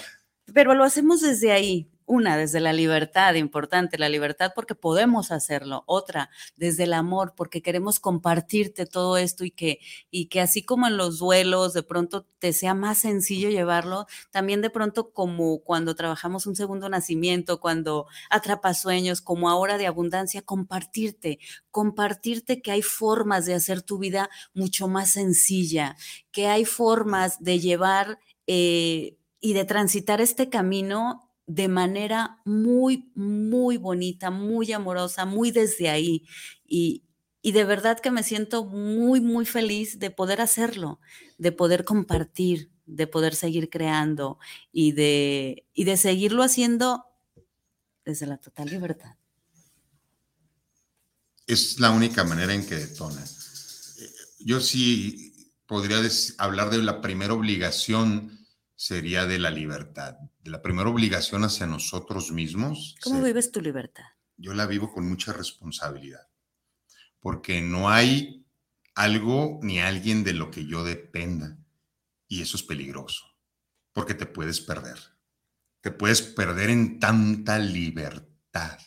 Pero lo hacemos desde ahí, una, desde la libertad, importante, la libertad porque podemos hacerlo. Otra, desde el amor, porque queremos compartirte todo esto y que, y que así como en los duelos de pronto te sea más sencillo llevarlo, también de pronto como cuando trabajamos un segundo nacimiento, cuando atrapas sueños, como ahora de abundancia, compartirte, compartirte que hay formas de hacer tu vida mucho más sencilla, que hay formas de llevar... Eh, y de transitar este camino de manera muy, muy bonita, muy amorosa, muy desde ahí. Y, de verdad que me siento muy, muy feliz de poder hacerlo, de poder compartir, de poder seguir creando y de, y de seguirlo haciendo desde la total libertad. Es la única manera en que detona. Yo sí podría hablar de la primera obligación sería de la libertad, de la primera obligación hacia nosotros mismos. ¿Cómo vives tu libertad? Yo la vivo con mucha responsabilidad, porque no hay algo ni alguien de lo que yo dependa, y eso es peligroso, porque te puedes perder, te puedes perder en tanta libertad,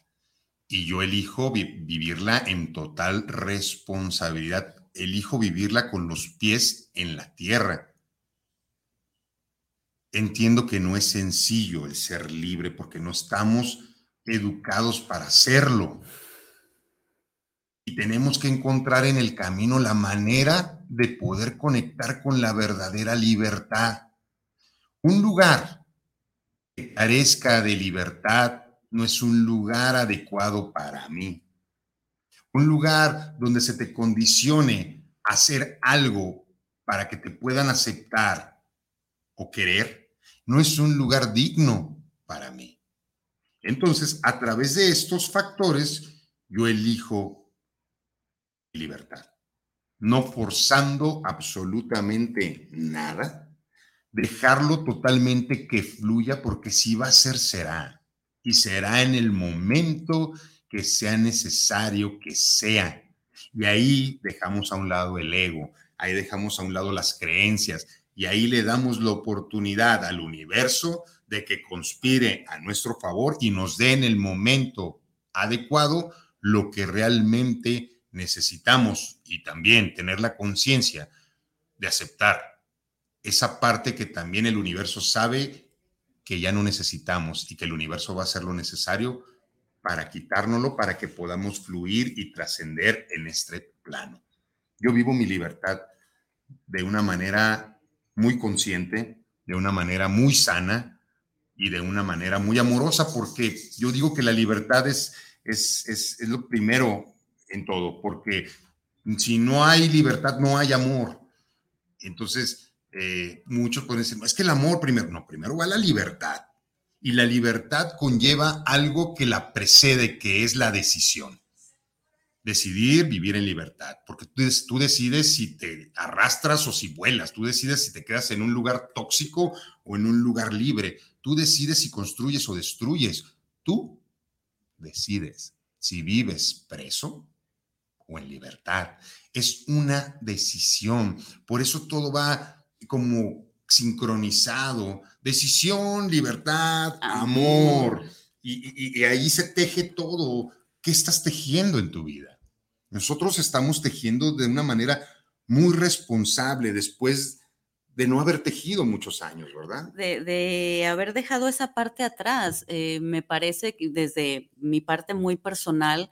y yo elijo vivirla en total responsabilidad, elijo vivirla con los pies en la tierra Entiendo que no es sencillo el ser libre porque no estamos educados para hacerlo. Y tenemos que encontrar en el camino la manera de poder conectar con la verdadera libertad. Un lugar que carezca de libertad no es un lugar adecuado para mí. Un lugar donde se te condicione a hacer algo para que te puedan aceptar o querer no es un lugar digno para mí. Entonces, a través de estos factores, yo elijo libertad, no forzando absolutamente nada, dejarlo totalmente que fluya, porque si va a ser, será, y será en el momento que sea necesario que sea. Y ahí dejamos a un lado el ego, ahí dejamos a un lado las creencias, y ahí le damos la oportunidad al universo de que conspire a nuestro favor y nos dé en el momento adecuado lo que realmente necesitamos y también tener la conciencia de aceptar esa parte que también el universo sabe que ya no necesitamos y que el universo va a hacer lo necesario para quitárnoslo, para que podamos fluir y trascender en este plano. Yo vivo mi libertad de una manera muy consciente, de una manera muy sana y de una manera muy amorosa, porque yo digo que la libertad es, es, es, lo primero en todo, porque si no hay libertad, no hay amor. Entonces, eh, muchos pueden decir, es que el amor primero, no, primero va la libertad. Y la libertad conlleva algo que la precede, que es la decisión decidir vivir en libertad, porque tú, decides si te arrastras o si vuelas, tú decides si te quedas en un lugar tóxico o en un lugar libre, tú decides si construyes o destruyes, tú decides si vives preso o en libertad. Es una decisión, por eso todo va como sincronizado, decisión, libertad, amor, y, y ahí se teje todo. ¿Qué estás tejiendo en tu vida? Nosotros estamos tejiendo de una manera muy responsable después de no haber tejido muchos años, ¿verdad? De, haber dejado esa parte atrás. Eh, me parece que desde mi parte muy personal,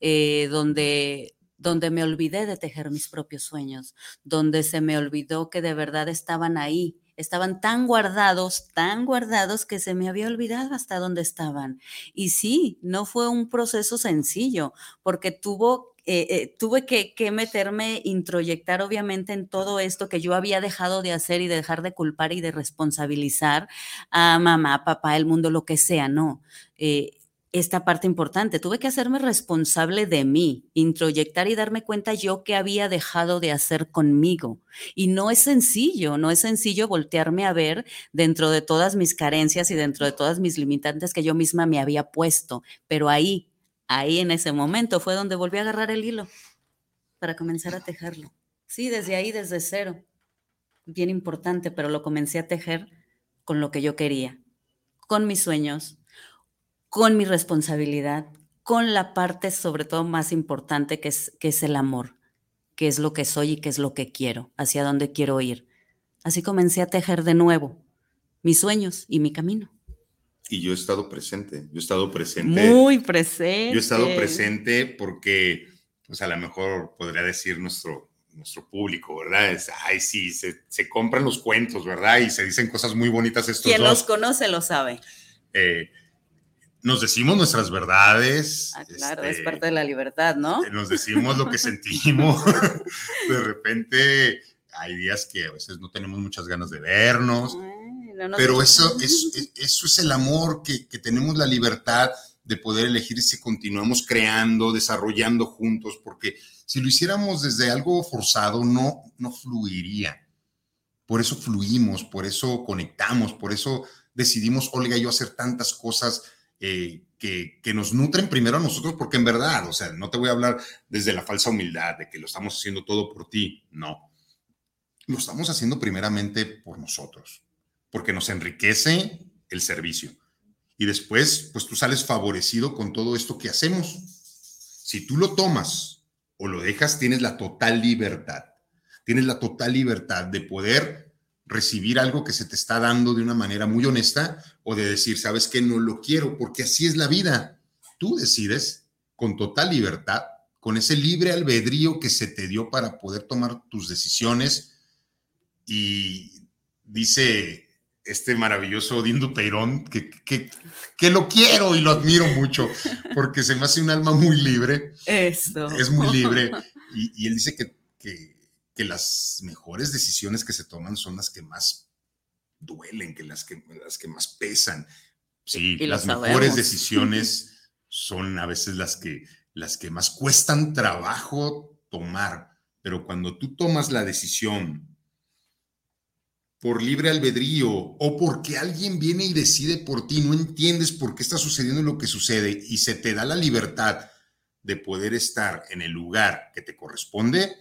eh, donde, donde me olvidé de tejer mis propios sueños, donde se me olvidó que de verdad estaban ahí, estaban tan guardados, tan guardados que se me había olvidado hasta dónde estaban. Y sí, no fue un proceso sencillo, porque tuvo eh, eh, tuve que, que, meterme, introyectar obviamente en todo esto que yo había dejado de hacer y de dejar de culpar y de responsabilizar a mamá, papá, el mundo, lo que sea, no. Eh, esta parte importante, tuve que hacerme responsable de mí, introyectar y darme cuenta yo qué había dejado de hacer conmigo. Y no es sencillo, no es sencillo voltearme a ver dentro de todas mis carencias y dentro de todas mis limitantes que yo misma me había puesto, pero ahí ahí en ese momento fue donde volví a agarrar el hilo para comenzar a tejerlo. Sí, desde ahí, desde cero. Bien importante, pero lo comencé a tejer con lo que yo quería, con mis sueños, con mi responsabilidad, con la parte sobre todo más importante que es, que es el amor, que es lo que soy y que es lo que quiero, hacia dónde quiero ir. Así comencé a tejer de nuevo mis sueños y mi camino. Y yo he estado presente, yo he estado presente. Muy presente. Yo he estado presente porque, pues a lo mejor podría decir nuestro, nuestro público, ¿verdad? Es, ay, sí, se, se, compran los cuentos, ¿verdad? Y se dicen cosas muy bonitas estos Quien los conoce lo sabe. Eh, nos decimos nuestras verdades. Ah, claro, es este, parte de la libertad, ¿no? Nos decimos lo que sentimos. de repente hay días que a veces no tenemos muchas ganas de vernos. Pero eso es, eso es el amor que, que, tenemos la libertad de poder elegir si continuamos creando, desarrollando juntos, porque si lo hiciéramos desde algo forzado, no, no fluiría. Por eso fluimos, por eso conectamos, por eso decidimos, Olga y yo, hacer tantas cosas eh, que, que, nos nutren primero a nosotros, porque en verdad, o sea, no te voy a hablar desde la falsa humildad de que lo estamos haciendo todo por ti, no. Lo estamos haciendo primeramente por nosotros porque nos enriquece el servicio. Y después, pues tú sales favorecido con todo esto que hacemos. Si tú lo tomas o lo dejas, tienes la total libertad. Tienes la total libertad de poder recibir algo que se te está dando de una manera muy honesta o de decir, sabes que no lo quiero, porque así es la vida. Tú decides con total libertad, con ese libre albedrío que se te dio para poder tomar tus decisiones. Y dice este maravilloso Dindo Peirón, que, que, que, lo quiero y lo admiro mucho, porque se me hace un alma muy libre. Eso. Es muy libre. Y, él dice que, que, las mejores decisiones que se toman son las que más duelen, que las que, las que más pesan. Sí, las mejores decisiones son a veces las que, las que más cuestan trabajo tomar, pero cuando tú tomas la decisión por libre albedrío o porque alguien viene y decide por ti, no entiendes por qué está sucediendo lo que sucede y se te da la libertad de poder estar en el lugar que te corresponde,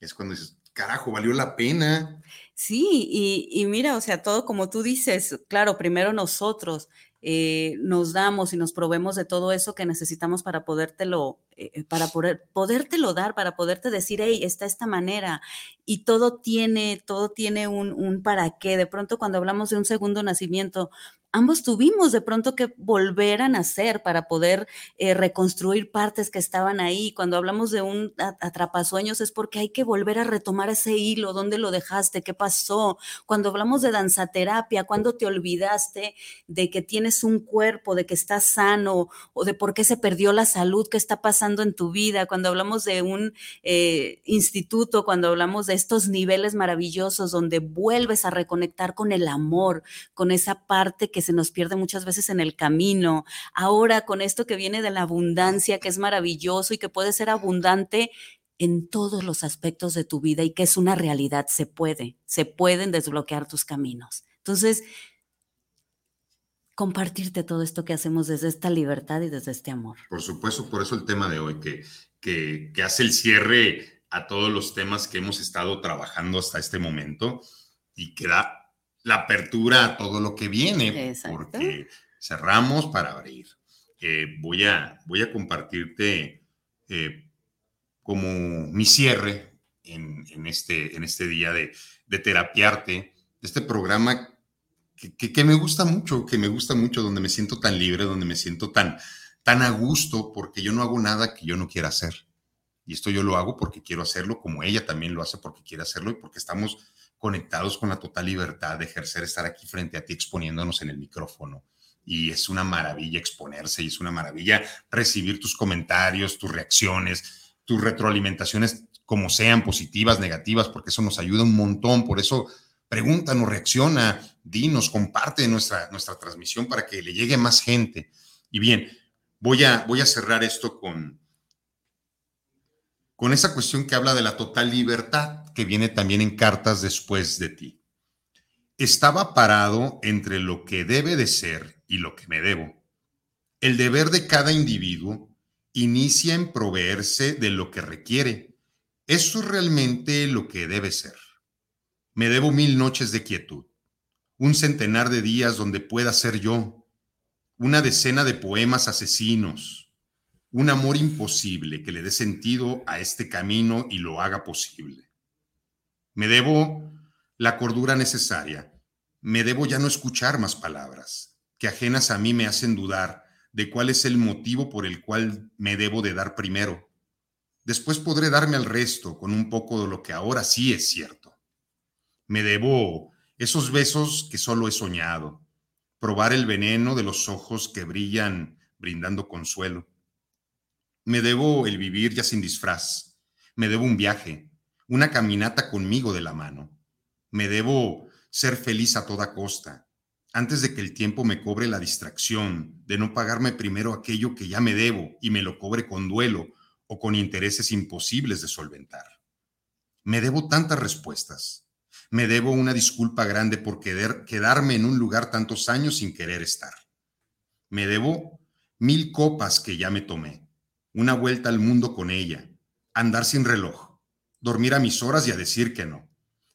es cuando dices, carajo, valió la pena. Sí, y, y mira, o sea, todo como tú dices, claro, primero nosotros, eh, nos damos y nos probemos de todo eso que necesitamos para podértelo, eh, para poder, podértelo dar, para poderte decir, hey, está esta manera. Y todo tiene, todo tiene un, un para qué. De pronto cuando hablamos de un segundo nacimiento, ambos tuvimos de pronto que volver a nacer para poder eh, reconstruir partes que estaban ahí. Cuando hablamos de un atrapasueños es porque hay que volver a retomar ese hilo, dónde lo dejaste, qué pasó. Cuando hablamos de danzaterapia, cuando te olvidaste de que tienes un cuerpo, de que estás sano o de por qué se perdió la salud, qué está pasando en tu vida. Cuando hablamos de un eh, instituto, cuando hablamos de estos niveles maravillosos donde vuelves a reconectar con el amor, con esa parte que se nos pierde muchas veces en el camino. Ahora con esto que viene de la abundancia, que es maravilloso y que puede ser abundante en todos los aspectos de tu vida y que es una realidad, se puede, se pueden desbloquear tus caminos. Entonces, compartirte todo esto que hacemos desde esta libertad y desde este amor. Por supuesto, por eso el tema de hoy, que, que, hace el cierre a todos los temas que hemos estado trabajando hasta este momento y que da la apertura a todo lo que viene, porque cerramos para abrir. Eh, voy, a, voy a compartirte eh, como mi cierre en, en, este, en este día de, de terapiarte, de este programa que, que, me gusta mucho, que me gusta mucho, donde me siento tan libre, donde me siento tan, tan a gusto porque yo no hago nada que yo no quiera hacer. Y esto yo lo hago porque quiero hacerlo, como ella también lo hace porque quiere hacerlo y porque estamos conectados con la total libertad de ejercer, estar aquí frente a ti exponiéndonos en el micrófono. Y es una maravilla exponerse y es una maravilla recibir tus comentarios, tus reacciones, tus retroalimentaciones, como sean positivas, negativas, porque eso nos ayuda un montón. Por eso pregúntanos, reacciona, dinos, comparte nuestra, nuestra transmisión para que le llegue más gente. Y bien, voy a, voy a cerrar esto con, con esa cuestión que habla de la total libertad, que viene también en cartas después de ti. Estaba parado entre lo que debe de ser y lo que me debo. El deber de cada individuo inicia en proveerse de lo que requiere. Eso es realmente lo que debe ser. Me debo mil noches de quietud, un centenar de días donde pueda ser yo, una decena de poemas asesinos, un amor imposible que le dé sentido a este camino y lo haga posible. Me debo la cordura necesaria, me debo ya no escuchar más palabras, que ajenas a mí me hacen dudar de cuál es el motivo por el cual me debo de dar primero. Después podré darme al resto con un poco de lo que ahora sí es cierto. Me debo esos besos que solo he soñado, probar el veneno de los ojos que brillan brindando consuelo me debo el vivir ya sin disfraz. Me debo un viaje, una caminata conmigo de la mano. Me debo ser feliz a toda costa, antes de que el tiempo me cobre la distracción de no pagarme primero aquello que ya me debo y me lo cobre con duelo o con intereses imposibles de solventar. Me debo tantas respuestas. Me debo una disculpa grande por querer quedarme en un lugar tantos años sin querer estar. Me debo mil copas que ya me tomé una vuelta al mundo con ella, andar sin reloj, dormir a mis horas y a decir que no.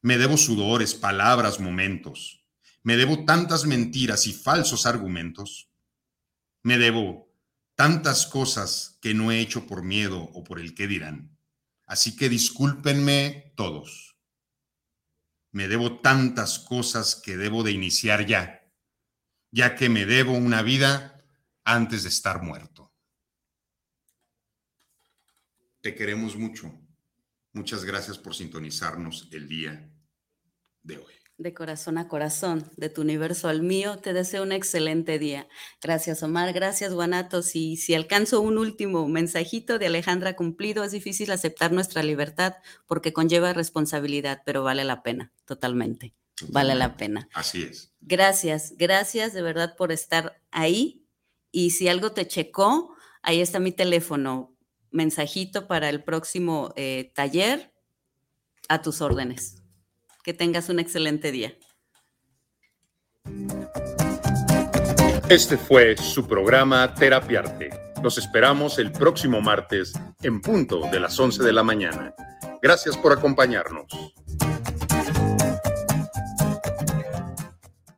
Me debo sudores, palabras, momentos. Me debo tantas mentiras y falsos argumentos. Me debo tantas cosas que no he hecho por miedo o por el qué dirán. Así que discúlpenme todos. Me debo tantas cosas que debo de iniciar ya, ya que me debo una vida antes de estar muerto. Te queremos mucho. Muchas gracias por sintonizarnos el día de hoy. De corazón a corazón, de tu universo al mío, te deseo un excelente día. Gracias, Omar. Gracias, Guanatos. Y si alcanzo un último mensajito de Alejandra cumplido, es difícil aceptar nuestra libertad porque conlleva responsabilidad, pero vale la pena, totalmente. Vale la pena. Así es. Gracias, gracias de verdad por estar ahí. Y si algo te checó, ahí está mi teléfono mensajito para el próximo eh, taller a tus órdenes. Que tengas un excelente día. Este fue su programa Terapiarte. Los esperamos el próximo martes en punto de las 11 de la mañana. Gracias por acompañarnos.